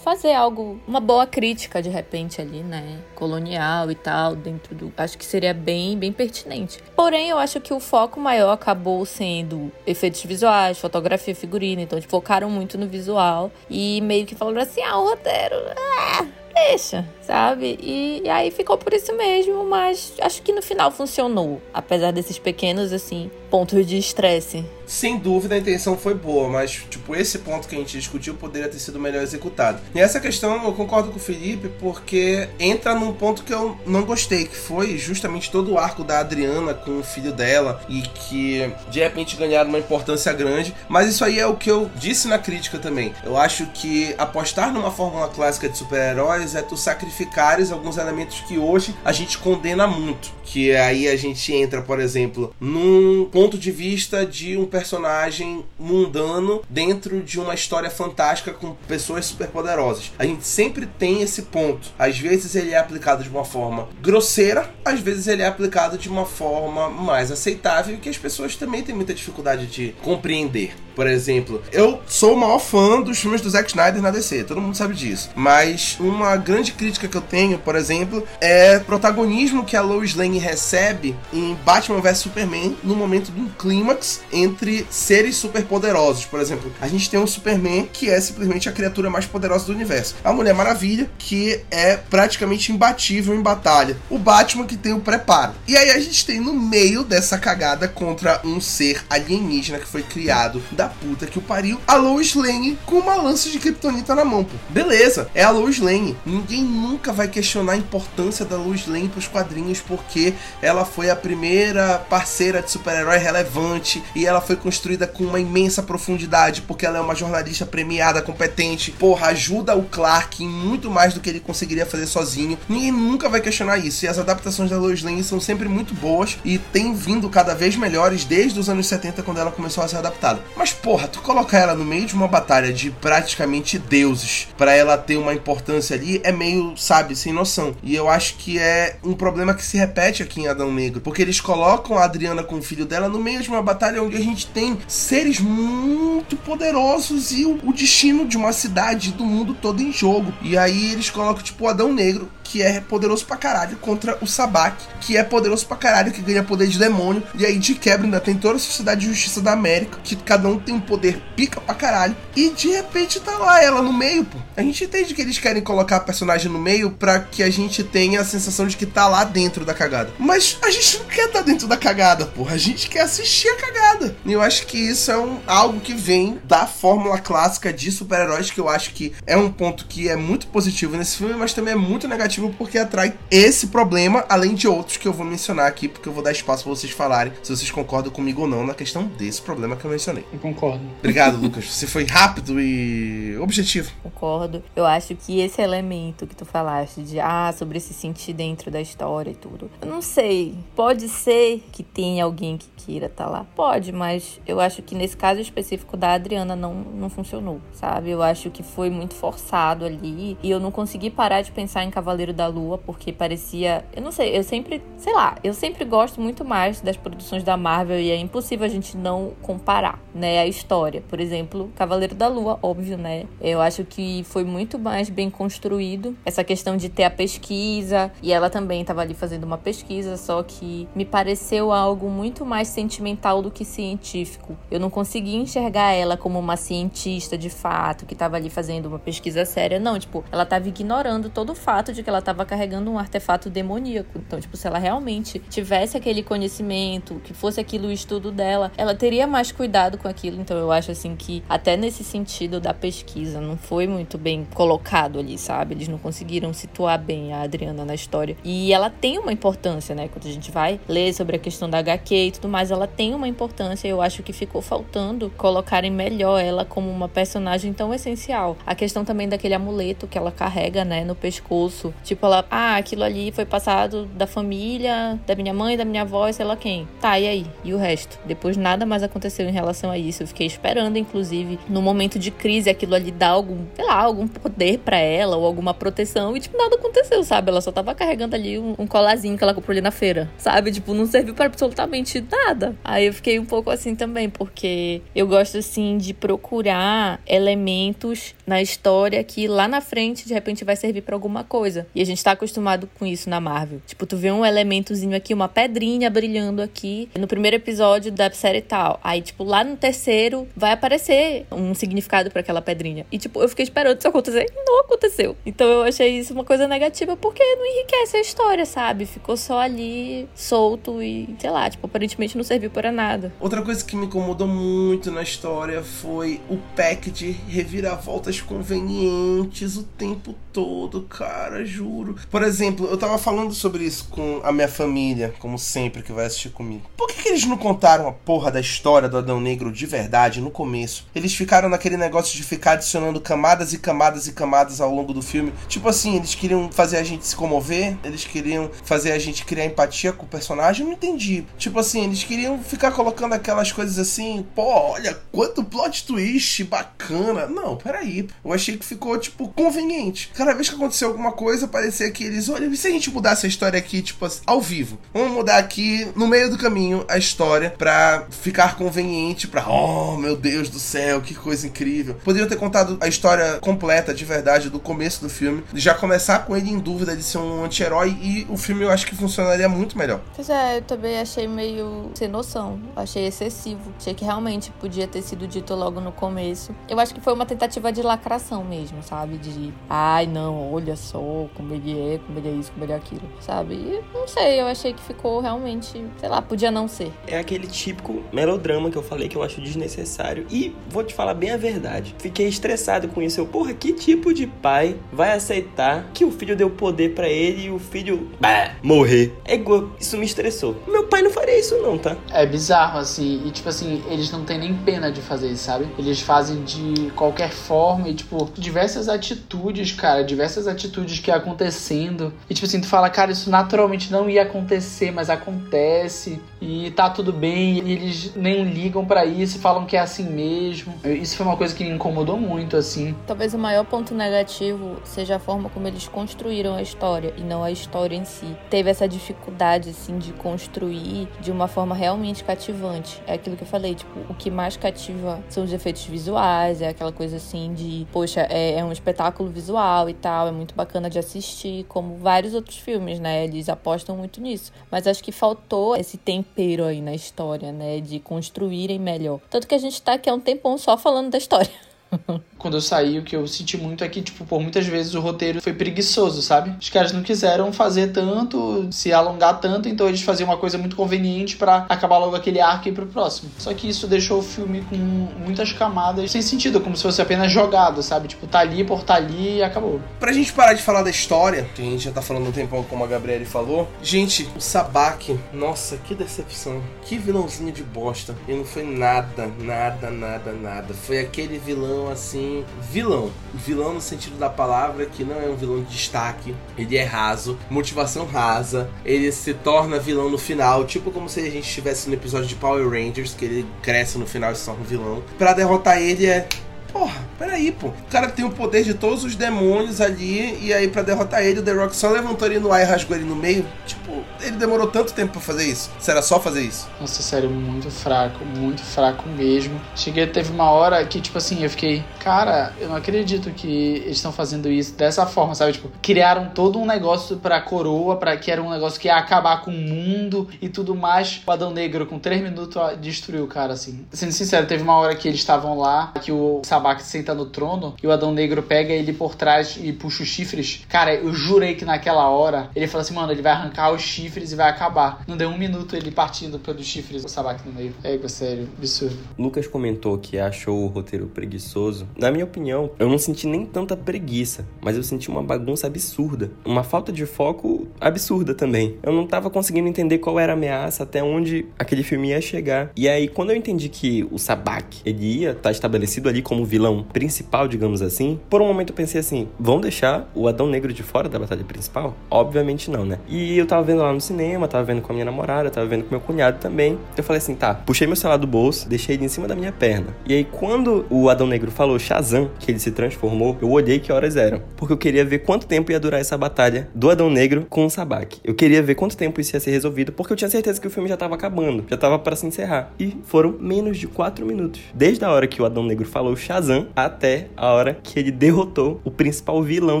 fazer algo, uma boa crítica de repente ali, né, colonial e tal, dentro do, acho que seria bem, bem pertinente. Porém, eu acho que o foco maior acabou sendo efeitos visuais, fotografia, figurino, então tipo, focaram muito no visual e meio que falaram assim, ah, o roteiro, ah, deixa, sabe? E, e, aí ficou por isso mesmo, mas acho que no final funcionou, apesar desses pequenos, assim, pontos de estresse. Sem dúvida a intenção foi boa, mas, tipo, esse ponto que a gente discutiu poderia ter sido melhor executado. E essa questão eu concordo com o Felipe, porque entra num ponto que eu não gostei, que foi justamente todo o arco da Adriana com o filho dela e que de repente ganharam uma importância grande. Mas isso aí é o que eu disse na crítica também. Eu acho que apostar numa fórmula clássica de super-heróis é tu sacrificares alguns elementos que hoje a gente condena muito. Que aí a gente entra, por exemplo, num ponto de vista de um personagem mundano dentro de uma história fantástica com pessoas superpoderosas. A gente sempre tem esse ponto. Às vezes ele é aplicado de uma forma grosseira, às vezes ele é aplicado de uma forma mais aceitável que as pessoas também têm muita dificuldade de compreender. Por exemplo, eu sou o maior fã dos filmes do Zack Snyder na DC, todo mundo sabe disso. Mas uma grande crítica que eu tenho, por exemplo, é o protagonismo que a Lois Lane recebe em Batman vs Superman no momento de um clímax entre seres superpoderosos. Por exemplo, a gente tem um Superman que é simplesmente a criatura mais poderosa do universo. A Mulher Maravilha, que é praticamente imbatível em batalha. O Batman que tem o preparo. E aí a gente tem no meio dessa cagada contra um ser alienígena que foi criado da da puta que o pariu, a Lois Lane com uma lança de kryptonita na mão, pô. Beleza, é a Lois Lane. Ninguém nunca vai questionar a importância da Lois Lane pros quadrinhos porque ela foi a primeira parceira de super-herói relevante e ela foi construída com uma imensa profundidade porque ela é uma jornalista premiada, competente. Porra, ajuda o Clark em muito mais do que ele conseguiria fazer sozinho. Ninguém nunca vai questionar isso. E as adaptações da Lois Lane são sempre muito boas e têm vindo cada vez melhores desde os anos 70 quando ela começou a ser adaptada. Mas porra, tu colocar ela no meio de uma batalha de praticamente deuses para ela ter uma importância ali é meio, sabe, sem noção. E eu acho que é um problema que se repete aqui em Adão Negro, porque eles colocam a Adriana com o filho dela no meio de uma batalha onde a tem seres muito poderosos e o, o destino de uma cidade do mundo todo em jogo. E aí eles colocam tipo o Adão Negro, que é poderoso pra caralho, contra o Sabak, que é poderoso pra caralho, que ganha poder de demônio. E aí de quebra ainda tem toda a Sociedade de Justiça da América, que cada um tem um poder pica pra caralho. E de repente tá lá ela no meio, pô. A gente entende que eles querem colocar a personagem no meio para que a gente tenha a sensação de que tá lá dentro da cagada. Mas a gente não quer tá dentro da cagada, porra. A gente quer assistir a cagada. E eu acho que isso é um, algo que vem da fórmula clássica de super-heróis, que eu acho que é um ponto que é muito positivo nesse filme, mas também é muito negativo porque atrai esse problema, além de outros que eu vou mencionar aqui, porque eu vou dar espaço pra vocês falarem se vocês concordam comigo ou não na questão desse problema que eu mencionei. Eu concordo. Obrigado, Lucas. Você foi rápido e objetivo. Concordo. Eu acho que esse elemento que tu falaste de ah, sobre se sentir dentro da história e tudo. Eu não sei. Pode ser que tenha alguém que estar tá lá. Pode, mas eu acho que nesse caso específico da Adriana não, não funcionou, sabe? Eu acho que foi muito forçado ali e eu não consegui parar de pensar em Cavaleiro da Lua porque parecia, eu não sei, eu sempre, sei lá, eu sempre gosto muito mais das produções da Marvel e é impossível a gente não comparar, né, a história. Por exemplo, Cavaleiro da Lua, óbvio, né? Eu acho que foi muito mais bem construído essa questão de ter a pesquisa e ela também estava ali fazendo uma pesquisa, só que me pareceu algo muito mais sentimental do que científico. Eu não conseguia enxergar ela como uma cientista de fato que estava ali fazendo uma pesquisa séria. Não, tipo, ela estava ignorando todo o fato de que ela estava carregando um artefato demoníaco. Então, tipo, se ela realmente tivesse aquele conhecimento, que fosse aquilo o estudo dela, ela teria mais cuidado com aquilo. Então, eu acho assim que até nesse sentido da pesquisa não foi muito bem colocado ali, sabe? Eles não conseguiram situar bem a Adriana na história. E ela tem uma importância, né? Quando a gente vai ler sobre a questão da HQ e tudo mais, mas ela tem uma importância. Eu acho que ficou faltando colocarem melhor ela como uma personagem tão essencial. A questão também daquele amuleto que ela carrega, né, no pescoço. Tipo, ela, ah, aquilo ali foi passado da família, da minha mãe, da minha avó, sei lá quem. Tá, e aí? E o resto? Depois nada mais aconteceu em relação a isso. Eu fiquei esperando, inclusive, no momento de crise, aquilo ali dar algum, sei lá, algum poder para ela ou alguma proteção. E, tipo, nada aconteceu, sabe? Ela só tava carregando ali um, um colazinho que ela comprou ali na feira, sabe? Tipo, não serviu para absolutamente nada nada. Aí eu fiquei um pouco assim também, porque eu gosto assim de procurar elementos na história que lá na frente de repente vai servir para alguma coisa. E a gente tá acostumado com isso na Marvel. Tipo, tu vê um elementozinho aqui, uma pedrinha brilhando aqui no primeiro episódio da série tal. Aí, tipo, lá no terceiro vai aparecer um significado para aquela pedrinha. E tipo, eu fiquei esperando isso acontecer e não aconteceu. Então eu achei isso uma coisa negativa porque não enriquece a história, sabe? Ficou só ali solto e, sei lá, tipo, aparentemente não serviu para nada. Outra coisa que me incomodou muito na história foi o pack de reviravoltas convenientes o tempo todo, cara, juro. Por exemplo, eu tava falando sobre isso com a minha família, como sempre, que vai assistir comigo. Por que, que eles não contaram a porra da história do Adão Negro de verdade no começo? Eles ficaram naquele negócio de ficar adicionando camadas e camadas e camadas ao longo do filme. Tipo assim, eles queriam fazer a gente se comover, eles queriam fazer a gente criar empatia com o personagem. Eu não entendi. Tipo assim, eles queriam ficar colocando aquelas coisas assim, pô, olha quanto plot twist bacana. Não, peraí. Eu achei que ficou, tipo, conveniente. Cada vez que aconteceu alguma coisa, parecia que eles, olha, e se a gente mudasse a história aqui, tipo, ao vivo? Vamos mudar aqui, no meio do caminho, a história pra ficar conveniente, pra, oh, meu Deus do céu, que coisa incrível. Poderiam ter contado a história completa, de verdade, do começo do filme, já começar com ele em dúvida de ser um anti-herói e o filme eu acho que funcionaria muito melhor. Pois é, eu também achei meio sem noção. Achei excessivo. Achei que realmente podia ter sido dito logo no começo. Eu acho que foi uma tentativa de lacração mesmo, sabe? De, ai não, olha só como ele é, como ele é isso, como ele é aquilo, sabe? E não sei, eu achei que ficou realmente, sei lá, podia não ser. É aquele típico melodrama que eu falei que eu acho desnecessário. E vou te falar bem a verdade. Fiquei estressado com isso. Eu, porra, que tipo de pai vai aceitar que o filho deu poder para ele e o filho bah, morrer? É igual, isso me estressou. Meu pai não faria isso não, tá? É bizarro, assim, e tipo assim, eles não têm nem pena de fazer isso, sabe? Eles fazem de qualquer forma e, tipo, diversas atitudes, cara, diversas atitudes que acontecendo. E tipo assim, tu fala, cara, isso naturalmente não ia acontecer, mas acontece e tá tudo bem, e eles nem ligam para isso falam que é assim mesmo. Isso foi uma coisa que me incomodou muito, assim. Talvez o maior ponto negativo seja a forma como eles construíram a história e não a história em si. Teve essa dificuldade, assim, de construir de uma forma realmente cativante. É aquilo que eu falei, tipo, o que mais cativa são os efeitos visuais, é aquela coisa assim de, poxa, é, é um espetáculo visual e tal, é muito bacana de assistir, como vários outros filmes, né? Eles apostam muito nisso. Mas acho que faltou esse tempero aí na história, né? De construírem melhor. Tanto que a gente tá aqui há um tempão só falando da história. Quando eu saí, o que eu senti muito é que, tipo, por muitas vezes o roteiro foi preguiçoso, sabe? Os caras não quiseram fazer tanto, se alongar tanto, então eles faziam uma coisa muito conveniente para acabar logo aquele arco e ir pro próximo. Só que isso deixou o filme com muitas camadas sem sentido, como se fosse apenas jogado, sabe? Tipo, tá ali por tá ali e acabou. Pra gente parar de falar da história, que a gente já tá falando um tempão, como a Gabriele falou, gente, o Sabak, nossa, que decepção. Que vilãozinho de bosta. E não foi nada, nada, nada, nada. Foi aquele vilão assim, vilão. Vilão no sentido da palavra, que não é um vilão de destaque. Ele é raso, motivação rasa. Ele se torna vilão no final, tipo como se a gente estivesse no episódio de Power Rangers, que ele cresce no final e se torna um vilão. Pra derrotar ele é Porra, peraí, pô. O cara tem o poder de todos os demônios ali, e aí para derrotar ele, o The Rock só levantou ele no ar e rasgou ele no meio. Tipo, ele demorou tanto tempo para fazer isso. Será só fazer isso? Nossa, sério, muito fraco, muito fraco mesmo. Cheguei, teve uma hora que, tipo assim, eu fiquei, cara, eu não acredito que eles estão fazendo isso dessa forma, sabe? Tipo, criaram todo um negócio pra coroa, para que era um negócio que ia acabar com o mundo e tudo mais. O Adão Negro, com três minutos, destruiu o cara, assim. Sendo sincero, teve uma hora que eles estavam lá, que o Sabak senta no trono e o Adão Negro pega ele por trás e puxa os chifres. Cara, eu jurei que naquela hora ele falou assim, mano, ele vai arrancar os chifres e vai acabar. Não deu um minuto ele partindo pelos chifres do Sabak no meio. É, sério, absurdo. Lucas comentou que achou o roteiro preguiçoso. Na minha opinião, eu não senti nem tanta preguiça, mas eu senti uma bagunça absurda. Uma falta de foco absurda também. Eu não tava conseguindo entender qual era a ameaça, até onde aquele filme ia chegar. E aí, quando eu entendi que o Sabak, ele ia estar tá estabelecido ali como vilão principal, digamos assim, por um momento eu pensei assim: vão deixar o Adão Negro de fora da batalha principal? Obviamente não, né? E eu tava vendo lá no cinema, tava vendo com a minha namorada, tava vendo com meu cunhado também. Eu falei assim: tá, puxei meu celular do bolso, deixei ele em cima da minha perna. E aí, quando o Adão Negro falou Shazam, que ele se transformou, eu olhei que horas eram. Porque eu queria ver quanto tempo ia durar essa batalha do Adão Negro com o Sabak. Eu queria ver quanto tempo isso ia ser resolvido, porque eu tinha certeza que o filme já tava acabando, já tava para se encerrar. E foram menos de 4 minutos. Desde a hora que o Adão Negro falou Shazam, até a hora que ele derrotou o principal vilão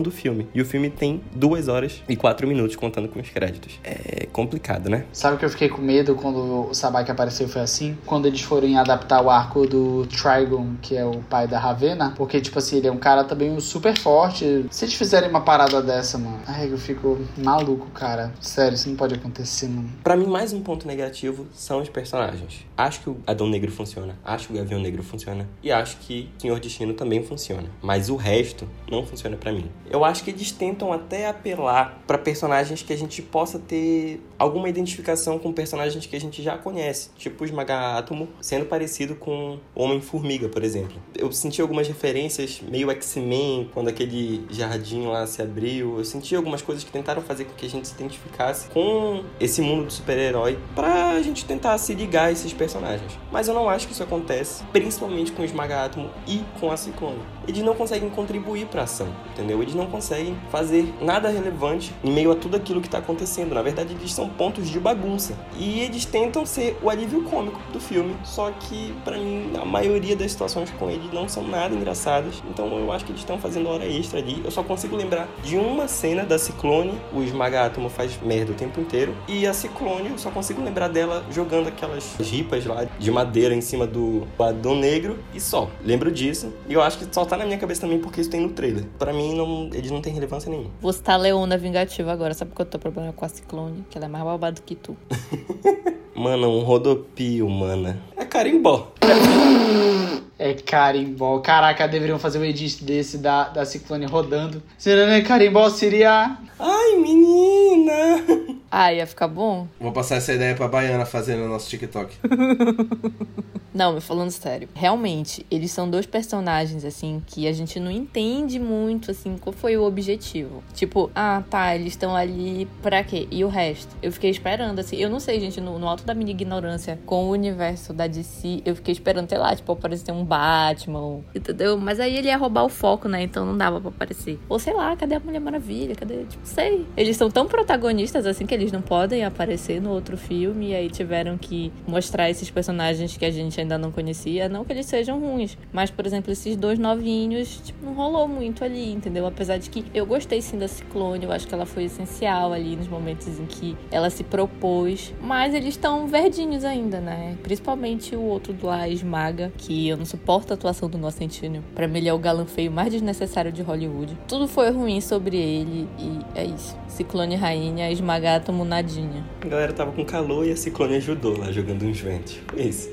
do filme. E o filme tem duas horas e quatro minutos contando com os créditos. É complicado, né? Sabe que eu fiquei com medo quando o Sabaki apareceu foi assim? Quando eles forem adaptar o arco do Trigon, que é o pai da Ravena, porque, tipo assim, ele é um cara também super forte. Se eles fizerem uma parada dessa, mano, ai, eu fico maluco, cara. Sério, isso não pode acontecer, mano. Pra mim, mais um ponto negativo são os personagens. Acho que o Adão Negro funciona, acho que o Gavião Negro funciona, e acho que Senhor Destino também funciona. Mas o resto não funciona para mim. Eu acho que eles tentam até apelar para personagens que a gente possa ter alguma identificação com personagens que a gente já conhece, tipo o Esmaga Átomo sendo parecido com Homem-Formiga, por exemplo. Eu senti algumas referências meio X-Men, quando aquele jardim lá se abriu. Eu senti algumas coisas que tentaram fazer com que a gente se identificasse com esse mundo do super-herói pra gente tentar se ligar a esses personagens. Mas eu não acho que isso acontece, principalmente com o Esmaga Átomo e com a Ciclone. Eles não conseguem contribuir pra ação, entendeu? Eles não conseguem fazer nada relevante em meio a tudo aquilo que tá acontecendo. Na verdade, eles são pontos de bagunça. E eles tentam ser o alívio cômico do filme, só que para mim a maioria das situações com eles não são nada engraçadas. Então eu acho que eles estão fazendo hora extra ali. Eu só consigo lembrar de uma cena da Ciclone, o Esmaga Átomo faz merda o tempo inteiro, e a Ciclone eu só consigo lembrar dela jogando aquelas ripas lá de madeira em cima do Adão Negro e só. Lembro disso. E eu acho que só tá na minha cabeça também porque isso tem no trailer. Para mim não, eles não têm relevância nenhuma. Vou citar a Leona Vingativa agora, sabe porque eu tô problema com a Ciclone? Que ela é mais babado que tu. Mana, um rodopio, mana. É carimbó. É carimbó. Caraca, deveriam fazer um edit desse da, da Ciclone rodando. Se não é carimbó, seria. Ai, menina! Ah, ia ficar bom? Vou passar essa ideia pra Baiana fazer no nosso TikTok. Não, me falando sério. Realmente, eles são dois personagens, assim, que a gente não entende muito, assim, qual foi o objetivo. Tipo, ah, tá, eles estão ali pra quê? E o resto? Eu fiquei esperando, assim. Eu não sei, gente, no, no alto da minha ignorância com o universo da DC, eu fiquei esperando, sei lá, tipo, aparecer um Batman, entendeu? Mas aí ele ia roubar o foco, né? Então não dava pra aparecer. Ou sei lá, cadê a Mulher Maravilha? Cadê? Tipo, sei. Eles são tão protagonistas, assim, que eles não podem aparecer no outro filme. E aí tiveram que mostrar esses personagens que a gente ainda não conhecia. Não que eles sejam ruins, mas, por exemplo, esses dois novinhos, tipo, não rolou muito ali, entendeu? Apesar de que eu gostei sim da Ciclone, eu acho que ela foi essencial ali nos momentos em que ela se propôs. Mas eles estão verdinhos ainda, né? Principalmente o outro do lá, Esmaga, que eu não suporto a atuação do nosso Centineo. Pra mim, ele é o galã feio mais desnecessário de Hollywood. Tudo foi ruim sobre ele e é isso. Ciclone Rainha, Esmagar Átomo Nadinha. A galera tava com calor e a Ciclone ajudou lá, jogando uns ventos. Foi isso.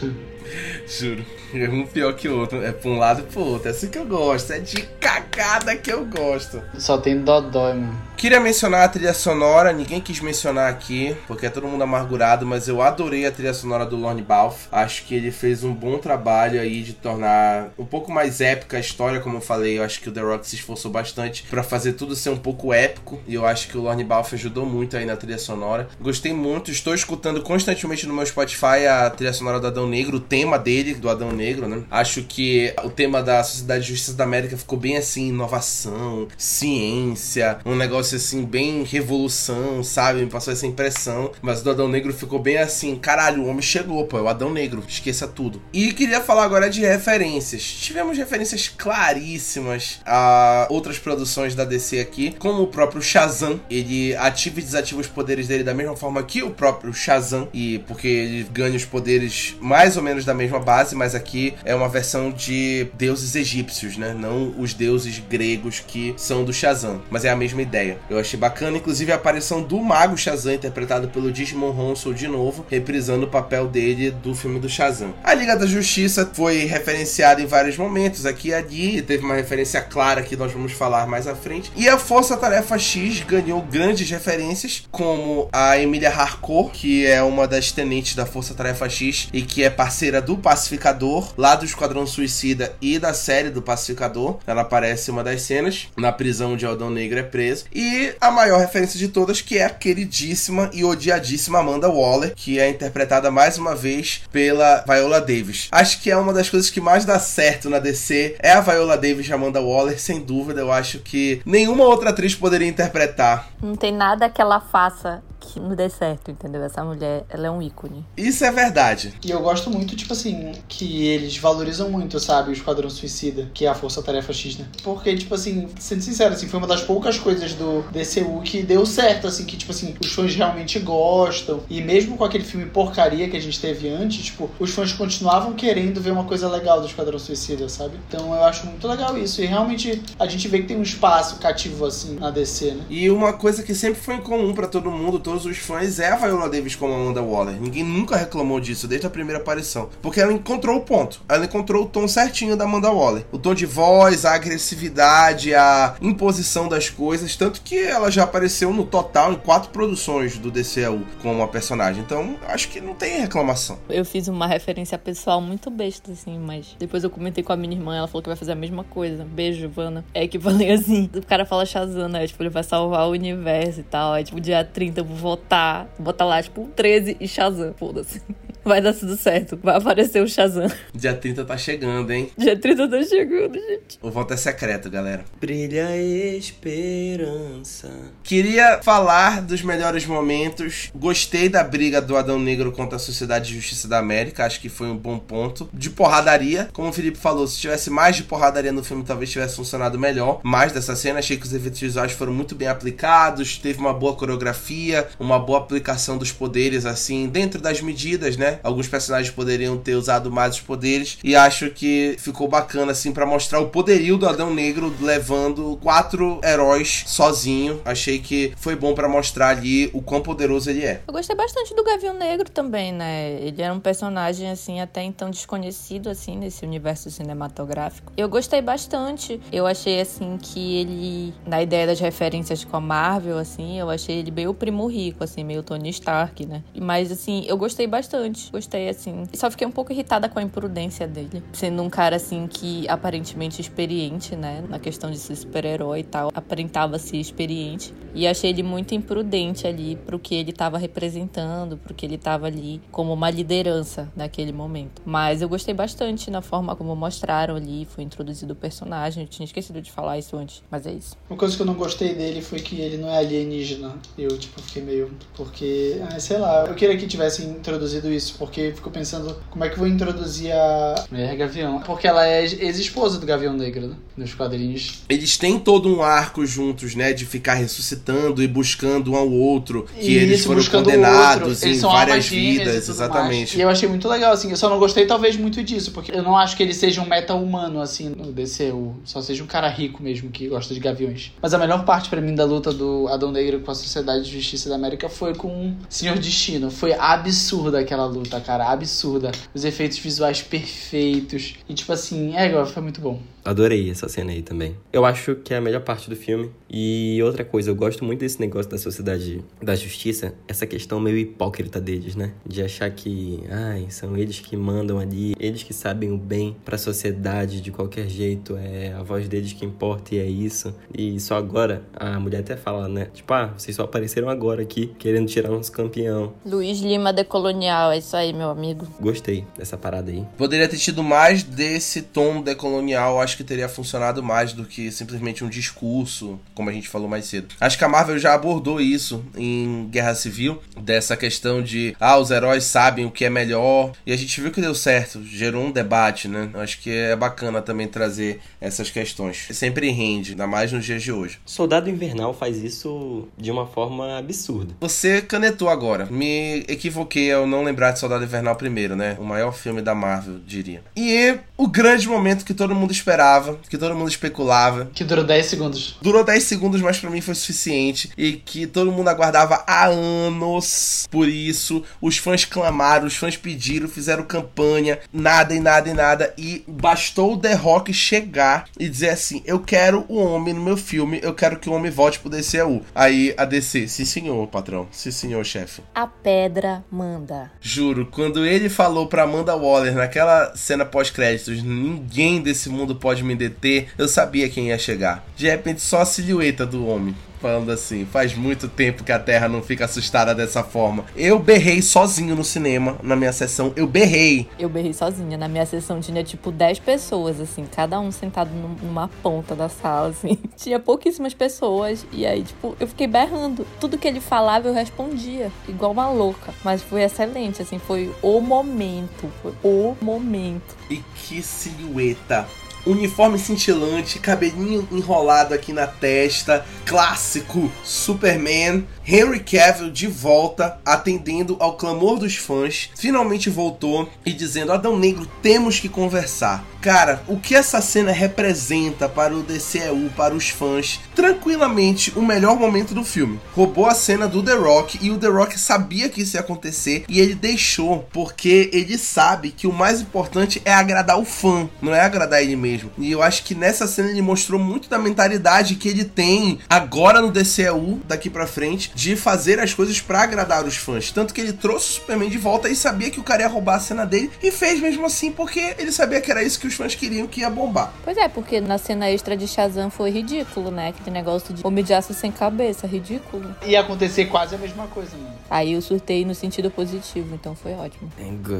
Juro. É um pior que o outro. É pra um lado e pro outro. É assim que eu gosto. É de cagada que eu gosto. Só tem dodói, mano. Queria mencionar a trilha sonora, ninguém quis mencionar aqui, porque é todo mundo amargurado, mas eu adorei a trilha sonora do Lorne Balfe. Acho que ele fez um bom trabalho aí de tornar um pouco mais épica a história, como eu falei. Eu acho que o The Rock se esforçou bastante para fazer tudo ser um pouco épico, e eu acho que o Lorne Balfe ajudou muito aí na trilha sonora. Gostei muito, estou escutando constantemente no meu Spotify a trilha sonora do Adão Negro, o tema dele, do Adão Negro, né? Acho que o tema da Sociedade de Justiça da América ficou bem assim, inovação, ciência, um negócio assim, bem revolução, sabe? Me passou essa impressão. Mas do Adão Negro ficou bem assim, caralho, o homem chegou, pô, é o Adão Negro, esqueça tudo. E queria falar agora de referências. Tivemos referências claríssimas a outras produções da DC aqui, como o próprio Shazam. Ele ativa e desativa os poderes dele da mesma forma que o próprio Shazam, e porque ele ganha os poderes mais ou menos da mesma base, mas aqui é uma versão de deuses egípcios, né? Não os deuses gregos que são do Shazam, mas é a mesma ideia. Eu achei bacana, inclusive a aparição do Mago Shazam, interpretado pelo Digimon Honsou de novo, reprisando o papel dele do filme do Shazam. A Liga da Justiça foi referenciada em vários momentos, aqui e ali, teve uma referência clara que nós vamos falar mais à frente. E a Força Tarefa X ganhou grandes referências, como a Emília Harcourt, que é uma das tenentes da Força Tarefa X e que é parceira do Pacificador, lá do Esquadrão Suicida e da série do Pacificador. Ela aparece em uma das cenas, na prisão de Aldão Negro é preso. E e a maior referência de todas, que é a queridíssima e odiadíssima Amanda Waller, que é interpretada mais uma vez pela Viola Davis. Acho que é uma das coisas que mais dá certo na DC, é a Viola Davis e Amanda Waller, sem dúvida. Eu acho que nenhuma outra atriz poderia interpretar. Não tem nada que ela faça que não dê certo, entendeu? Essa mulher, ela é um ícone. Isso é verdade. E eu gosto muito, tipo assim, que eles valorizam muito, sabe, o Esquadrão Suicida, que é a Força Tarefa X, né? Porque, tipo assim, sendo sincero, assim, foi uma das poucas coisas do DCU que deu certo, assim, que, tipo assim, os fãs realmente gostam. E mesmo com aquele filme porcaria que a gente teve antes, tipo, os fãs continuavam querendo ver uma coisa legal do Esquadrão Suicida, sabe? Então eu acho muito legal isso. E realmente a gente vê que tem um espaço cativo, assim, na DC, né? E uma coisa que sempre foi comum para todo mundo, todos os fãs, é a Viola Davis como Amanda Waller. Ninguém nunca reclamou disso desde a primeira aparição. Porque ela encontrou o ponto. Ela encontrou o tom certinho da Amanda Waller. O tom de voz, a agressividade, a imposição das coisas. Tanto que ela já apareceu no total em quatro produções do DCU como uma personagem. Então, acho que não tem reclamação. Eu fiz uma referência pessoal muito besta, assim, mas depois eu comentei com a minha irmã, ela falou que vai fazer a mesma coisa. Beijo, Giovana. É que falei assim, o cara fala Shazam, né? Tipo, ele vai salvar o universo e tal. Aí, tipo, dia 30 eu vou votar, botar lá, tipo, 13 e Shazam, foda-se. Vai dar tudo certo. Vai aparecer o Shazam. Dia 30 tá chegando, hein? Dia 30 tá chegando, gente. O voto é secreto, galera. Brilha a esperança. Queria falar dos melhores momentos. Gostei da briga do Adão Negro contra a Sociedade de Justiça da América. Acho que foi um bom ponto. De porradaria. Como o Felipe falou, se tivesse mais de porradaria no filme, talvez tivesse funcionado melhor. Mais dessa cena. Achei que os efeitos visuais foram muito bem aplicados. Teve uma boa coreografia. Uma boa aplicação dos poderes, assim, dentro das medidas, né? Alguns personagens poderiam ter usado mais os poderes. E acho que ficou bacana, assim, para mostrar o poderio do Adão Negro levando quatro heróis sozinho. Achei que foi bom para mostrar ali o quão poderoso ele é. Eu gostei bastante do Gavião Negro também, né? Ele era um personagem, assim, até então desconhecido, assim, nesse universo cinematográfico. Eu gostei bastante. Eu achei, assim, que ele, na ideia das referências com a Marvel, assim, eu achei ele meio primo rico, assim, meio Tony Stark, né? Mas, assim, eu gostei bastante. Gostei, assim. Só fiquei um pouco irritada com a imprudência dele. Sendo um cara, assim, que aparentemente experiente, né? Na questão de ser super-herói e tal. Aparentava ser experiente. E achei ele muito imprudente ali pro que ele tava representando, pro que ele tava ali como uma liderança naquele momento. Mas eu gostei bastante na forma como mostraram ali, foi introduzido o personagem. Eu tinha esquecido de falar isso antes, mas é isso. Uma coisa que eu não gostei dele foi que ele não é alienígena. Eu, tipo, fiquei meio. Porque, ah, sei lá, eu queria que tivessem introduzido isso, porque fico pensando como é que eu vou introduzir a Mulher Gavião. Porque ela é ex-esposa do Gavião Negro, né? Nos quadrinhos. Eles têm todo um arco juntos, né? De ficar ressuscitando e buscando um ao outro. Que eles Isso, foram condenados em Eles são várias e vidas. tudo Exatamente. mais. E eu achei muito legal, assim. Eu só não gostei, talvez, muito disso, porque eu não acho que ele seja um meta-humano, assim, no DCU. Só seja um cara rico mesmo que gosta de gaviões. Mas a melhor parte pra mim da luta do Adão Negro com a Sociedade de Justiça da América foi com o Senhor Destino. Foi absurda aquela luta, cara. Absurda. Os efeitos visuais perfeitos. E, tipo assim, é, foi muito bom. Adorei essa cena aí também. Eu acho que é a melhor parte do filme. E outra coisa, eu gosto muito desse negócio da sociedade da justiça, essa questão meio hipócrita deles, né? De achar que, ai, são eles que mandam ali, eles que sabem o bem pra sociedade de qualquer jeito, é a voz deles que importa e é isso. E só agora, a mulher até fala, né? Tipo, ah, vocês só apareceram agora aqui, querendo tirar nosso campeão. Luiz Lima Decolonial, é isso aí, meu amigo. Gostei dessa parada aí. Poderia ter tido mais desse tom decolonial, acho que teria funcionado mais do que simplesmente um discurso, como a gente falou mais cedo. Acho que a Marvel já abordou isso em Guerra Civil, dessa questão de, ah, os heróis sabem o que é melhor, e a gente viu que deu certo, gerou um debate, né? Acho que é bacana também trazer essas questões. Sempre rende, ainda mais nos dias de hoje. Soldado Invernal faz isso de uma forma absurda. Você canetou agora. Me equivoquei ao não lembrar de Soldado Invernal primeiro, né? O maior filme da Marvel, diria. E o grande momento que todo mundo esperava, que todo mundo especulava. Que durou 10 segundos. Durou 10 segundos, mas pra mim foi suficiente. E que todo mundo aguardava há anos por isso. Os fãs clamaram, os fãs pediram, fizeram campanha, nada e nada e nada. E bastou o The Rock chegar e dizer assim: Eu quero o homem no meu filme, eu quero que o homem volte pro DCU. Aí a DC, sim senhor, patrão, sim senhor, chefe. A pedra manda. Juro, quando ele falou pra Amanda Waller naquela cena pós-créditos, ninguém desse mundo pode me deter, eu sabia quem ia chegar. De repente, só a silhueta do homem. falando assim, faz muito tempo que a Terra não fica assustada dessa forma. Eu berrei sozinho no cinema, na minha sessão, eu berrei. Eu berrei sozinha. Na minha sessão tinha tipo 10 pessoas, assim, cada um sentado numa ponta da sala, assim. Tinha pouquíssimas pessoas. E aí, tipo, eu fiquei berrando. Tudo que ele falava eu respondia, igual uma louca. Mas foi excelente, assim, foi o momento. Foi o momento. E que silhueta uniforme cintilante, cabelinho enrolado aqui na testa, clássico Superman. Henry Cavill de volta, atendendo ao clamor dos fãs, finalmente voltou e dizendo: Adão Negro, temos que conversar. Cara, o que essa cena representa para o DCEU, para os fãs, tranquilamente o melhor momento do filme. Roubou a cena do The Rock e o The Rock sabia que isso ia acontecer e ele deixou, porque ele sabe que o mais importante é agradar o fã, não é agradar ele mesmo. E eu acho que nessa cena ele mostrou muito da mentalidade que ele tem agora no DCEU, daqui para frente, de fazer as coisas para agradar os fãs. Tanto que ele trouxe o Superman de volta e sabia que o cara ia roubar a cena dele e fez mesmo assim porque ele sabia que era isso que os fãs queriam que ia bombar. Pois é, porque na cena extra de Shazam foi ridículo, né? Aquele negócio de homem de aço sem cabeça, ridículo. Ia acontecer quase a mesma coisa, mano. Aí eu surtei no sentido positivo, então foi ótimo.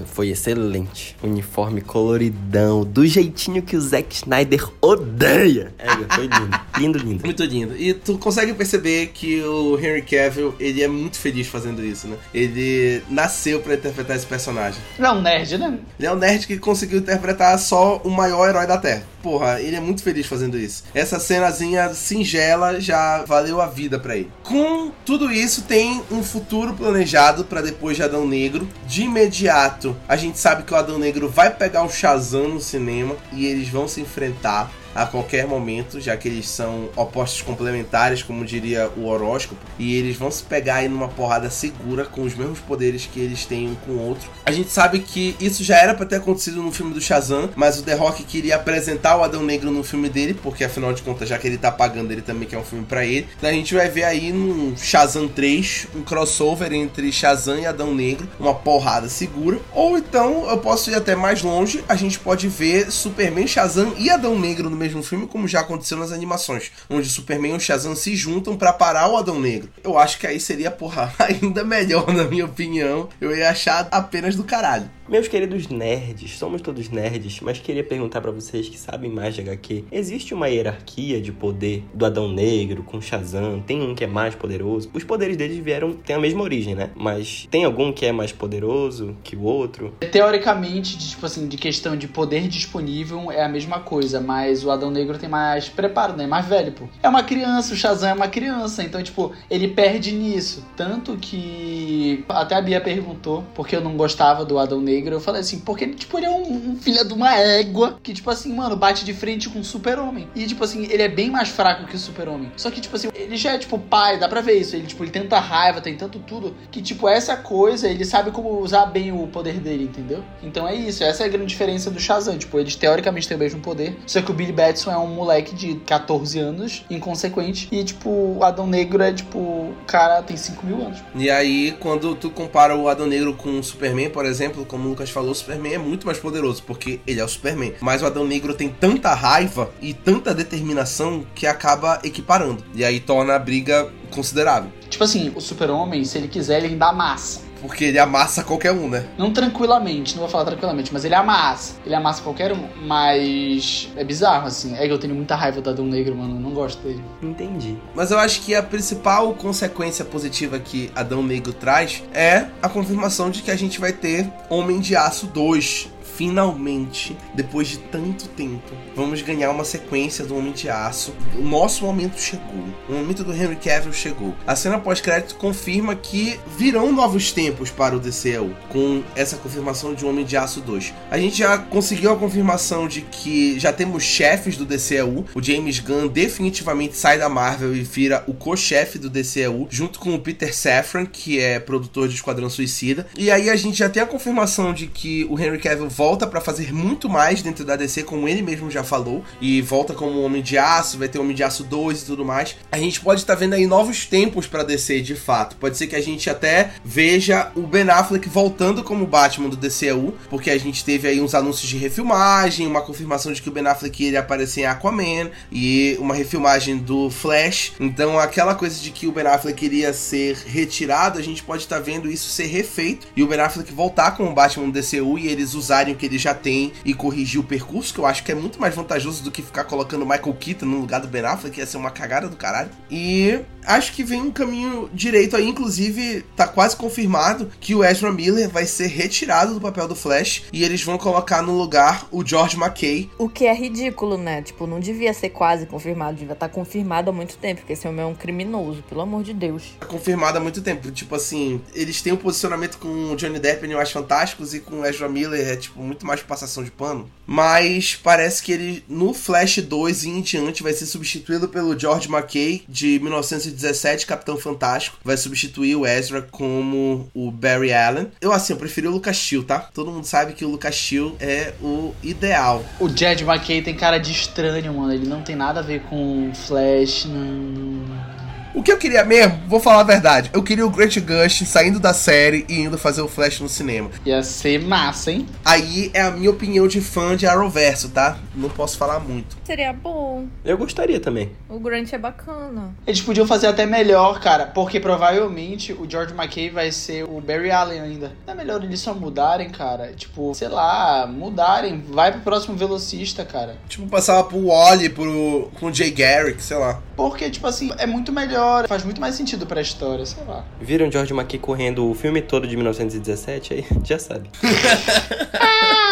Foi excelente. Uniforme coloridão, do jeitinho que o Zack Snyder odeia. É, foi lindo. Lindo, lindo. Muito lindo. E tu consegue perceber que o Henry Cavill, ele é muito feliz fazendo isso, né? Ele nasceu para interpretar esse personagem. Ele é um nerd, né? Ele é um nerd que conseguiu interpretar só o maior herói da Terra. Porra, ele é muito feliz fazendo isso. Essa cenazinha singela já valeu a vida para ele. Com tudo isso, tem um futuro planejado para depois de Adão Negro. De imediato, a gente sabe que o Adão Negro vai pegar o Shazam no cinema e eles vão se enfrentar a qualquer momento, já que eles são opostos complementares, como diria o horóscopo, e eles vão se pegar aí numa porrada segura com os mesmos poderes que eles têm um com o outro. A gente sabe que isso já era para ter acontecido no filme do Shazam, mas o The Rock queria apresentar o Adão Negro no filme dele, porque afinal de contas, já que ele tá pagando, ele também quer um filme para ele. Então a gente vai ver aí no Shazam 3 um crossover entre Shazam e Adão Negro, uma porrada segura. Ou então eu posso ir até mais longe, a gente pode ver Superman, Shazam e Adão Negro no mesmo filme, como já aconteceu nas animações, onde Superman e o Shazam se juntam para parar o Adão Negro. Eu acho que aí seria, porra, ainda melhor, na minha opinião. Eu ia achar apenas do caralho. Meus queridos nerds, somos todos nerds, mas queria perguntar para vocês que sabem mais de HQ: existe uma hierarquia de poder do Adão Negro com Shazam? Tem um que é mais poderoso? Os poderes deles vieram, têm a mesma origem, né? Mas tem algum que é mais poderoso que o outro? Teoricamente, de, tipo assim, de questão de poder disponível é a mesma coisa, mas o Adão Negro tem mais preparo, né? Mais velho, pô. É uma criança, o Shazam é uma criança, então, tipo, ele perde nisso. Tanto que até a Bia perguntou porque eu não gostava do Adão Negro eu falei assim, porque tipo, ele é um, um filho de uma égua que, tipo assim, mano, bate de frente com o super-homem. E, tipo assim, ele é bem mais fraco que o super-homem. Só que, tipo assim, ele já é, tipo, pai, dá pra ver isso. Ele, tipo, ele tem tanta raiva, tem tanto tudo, que, tipo, essa coisa, ele sabe como usar bem o poder dele, entendeu? Então é isso, essa é a grande diferença do Shazam. Tipo, eles teoricamente têm o mesmo poder, só que o Billy Batson é um moleque de 14 anos, inconsequente, e, tipo, o Adão Negro é, tipo, o cara tem 5 mil anos. E aí, quando tu compara o Adão Negro com o Superman, por exemplo, como Lucas falou, o Superman é muito mais poderoso, porque ele é o Superman. Mas o Adão Negro tem tanta raiva e tanta determinação que acaba equiparando. E aí torna a briga considerável. Tipo assim, o Super-Homem, se ele quiser, ele ainda amassa. Porque ele amassa qualquer um, né? Não tranquilamente, não vou falar tranquilamente, mas ele amassa. Ele amassa qualquer um. Mas é bizarro, assim. É que eu tenho muita raiva do Adão Negro, mano. Eu não gosto dele. Entendi. Mas eu acho que a principal consequência positiva que Adão Negro traz é a confirmação de que a gente vai ter Homem de Aço 2 finalmente, depois de tanto tempo, vamos ganhar uma sequência do Homem de Aço. O nosso momento chegou. O momento do Henry Cavill chegou. A cena pós-crédito confirma que virão novos tempos para o DCU com essa confirmação de Homem de Aço 2. A gente já conseguiu a confirmação de que já temos chefes do DCU. O James Gunn definitivamente sai da Marvel e vira o co-chefe do DCU, junto com o Peter Safran, que é produtor de Esquadrão Suicida. E aí a gente já tem a confirmação de que o Henry Cavill volta para fazer muito mais dentro da DC, como ele mesmo já falou, e volta como Homem de Aço, vai ter Homem de Aço 2 e tudo mais. A gente pode estar tá vendo aí novos tempos para DC de fato. Pode ser que a gente até veja o Ben Affleck voltando como Batman do DCU, porque a gente teve aí uns anúncios de refilmagem, uma confirmação de que o Ben Affleck iria aparecer em Aquaman e uma refilmagem do Flash. Então, aquela coisa de que o Ben Affleck iria ser retirado, a gente pode estar tá vendo isso ser refeito e o Ben Affleck voltar como Batman do DCU e eles usarem que ele já tem e corrigir o percurso, que eu acho que é muito mais vantajoso do que ficar colocando Michael Keaton no lugar do Ben Affleck, que ia ser uma cagada do caralho. E acho que vem um caminho direito aí, inclusive tá quase confirmado que o Ezra Miller vai ser retirado do papel do Flash e eles vão colocar no lugar o George McKay. O que é ridículo, né? Tipo, não devia ser quase confirmado, devia estar tá confirmado há muito tempo, porque esse homem é um criminoso, pelo amor de Deus. Tá confirmado há muito tempo, tipo assim, eles têm um posicionamento com o Johnny Depp em mais Fantásticos e com o Ezra Miller é tipo muito mais passação de pano, mas parece que ele no Flash 2 e em diante vai ser substituído pelo George McKay de 19 2017, Capitão Fantástico vai substituir o Ezra como o Barry Allen. Eu, assim, eu preferi o Lucas Chill, tá? Todo mundo sabe que o Lucas Chill é o ideal. O Jed McKay tem cara de estranho, mano. Ele não tem nada a ver com Flash, não... O que eu queria mesmo, vou falar a verdade, eu queria o Grant Gush saindo da série e indo fazer o Flash no cinema. Ia ser massa, hein? Aí é a minha opinião de fã de Arrowverso, tá? Não posso falar muito. Seria bom. Eu gostaria também. O Grant é bacana. Eles podiam fazer até melhor, cara, porque provavelmente o George McKay vai ser o Barry Allen ainda. Não é melhor eles só mudarem, cara? Tipo, sei lá, mudarem. Vai pro próximo velocista, cara. Tipo, passar pro Wally, pro, pro Jay Garrick, sei lá. Porque, tipo assim, é muito melhor, faz muito mais sentido pra história, sei lá. Viram George McKay correndo o filme todo de 1917? Aí já sabe.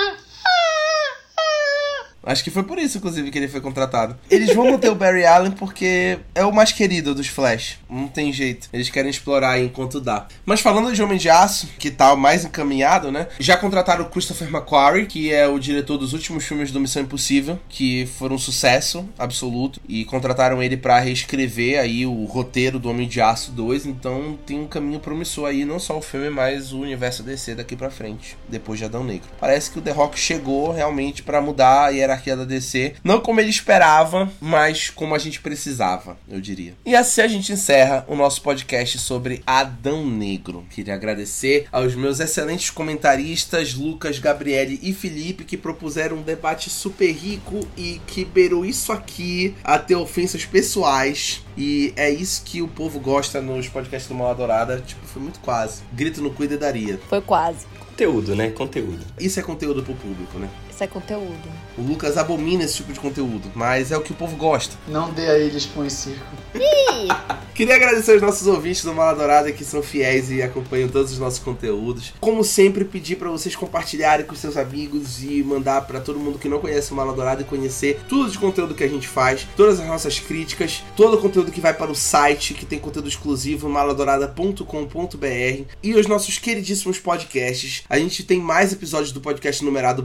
Acho que foi por isso, inclusive, que ele foi contratado. Eles vão manter o Barry Allen porque é o mais querido dos Flash. Não tem jeito. Eles querem explorar enquanto dá. Mas falando de Homem de Aço, que tá mais encaminhado, né? Já contrataram o Christopher McQuarrie, que é o diretor dos últimos filmes do Missão Impossível, que foram um sucesso absoluto. E contrataram ele para reescrever aí o roteiro do Homem de Aço 2. Então tem um caminho promissor aí, não só o filme, mas o universo DC daqui para frente, depois de Adão Negro. Parece que o The Rock chegou realmente para mudar e era hierarquia da DC. Não como ele esperava, mas como a gente precisava, eu diria. E assim a gente encerra o nosso podcast sobre Adão Negro. Queria agradecer aos meus excelentes comentaristas, Lucas, Gabriele e Felipe, que propuseram um debate super rico e que beirou isso aqui a ter ofensas pessoais. E é isso que o povo gosta nos podcasts do Mal Adorada. Tipo, foi muito quase. Grito no cuida daria. Foi quase. Conteúdo, né? Conteúdo. Isso é conteúdo pro público, né? É conteúdo. O Lucas abomina esse tipo de conteúdo, mas é o que o povo gosta. Não dê a eles põe circo. Queria agradecer aos nossos ouvintes do Maladourada que são fiéis e acompanham todos os nossos conteúdos. Como sempre, pedir para vocês compartilharem com seus amigos e mandar para todo mundo que não conhece o Maladourada e conhecer tudo de conteúdo que a gente faz, todas as nossas críticas, todo o conteúdo que vai para o site, que tem conteúdo exclusivo, maladourada.com.br e os nossos queridíssimos podcasts. A gente tem mais episódios do podcast numerado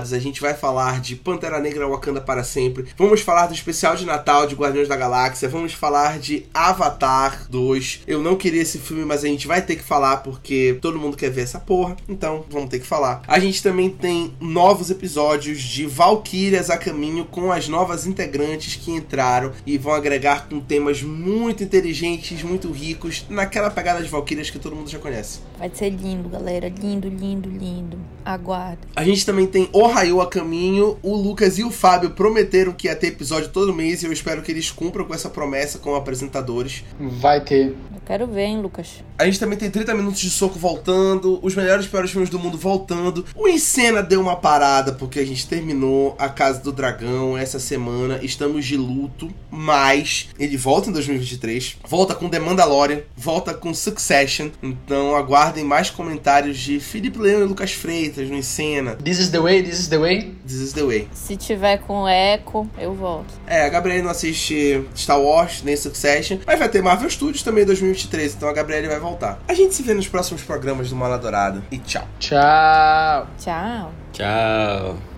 programados. A gente vai falar de Pantera Negra Wakanda para sempre. Vamos falar do especial de Natal de Guardiões da Galáxia. Vamos falar de Avatar 2. Eu não queria esse filme, mas a gente vai ter que falar porque todo mundo quer ver essa porra. Então, vamos ter que falar. A gente também tem novos episódios de Valkyrias a caminho com as novas integrantes que entraram e vão agregar com temas muito inteligentes, muito ricos, naquela pegada de Valkyrias que todo mundo já conhece. Vai ser lindo, galera. Lindo, lindo, lindo. Aguardo. A gente também tem O Raio a caminho. O Lucas e o Fábio prometeram que ia ter episódio todo mês e eu espero que eles cumpram com essa promessa como apresentadores. Vai ter. Eu quero ver, hein, Lucas. A gente também tem 30 minutos de soco voltando, os melhores e piores filmes do mundo voltando. O Encena deu uma parada porque a gente terminou A Casa do Dragão essa semana. Estamos de luto, mas ele volta em 2023. Volta com The Mandalorian, volta com Succession. Então aguardem mais comentários de Felipe Leão e Lucas Freitas no Encena. This is the way, this is the way. This is the way. Se tiver com eco, eu volto. É, a Gabriela não assiste Star Wars nem Succession, mas vai ter Marvel Studios também em 2023, então a Gabriela vai voltar. A gente se vê nos próximos programas do Mala Dourada. E tchau. Tchau. Tchau. Tchau.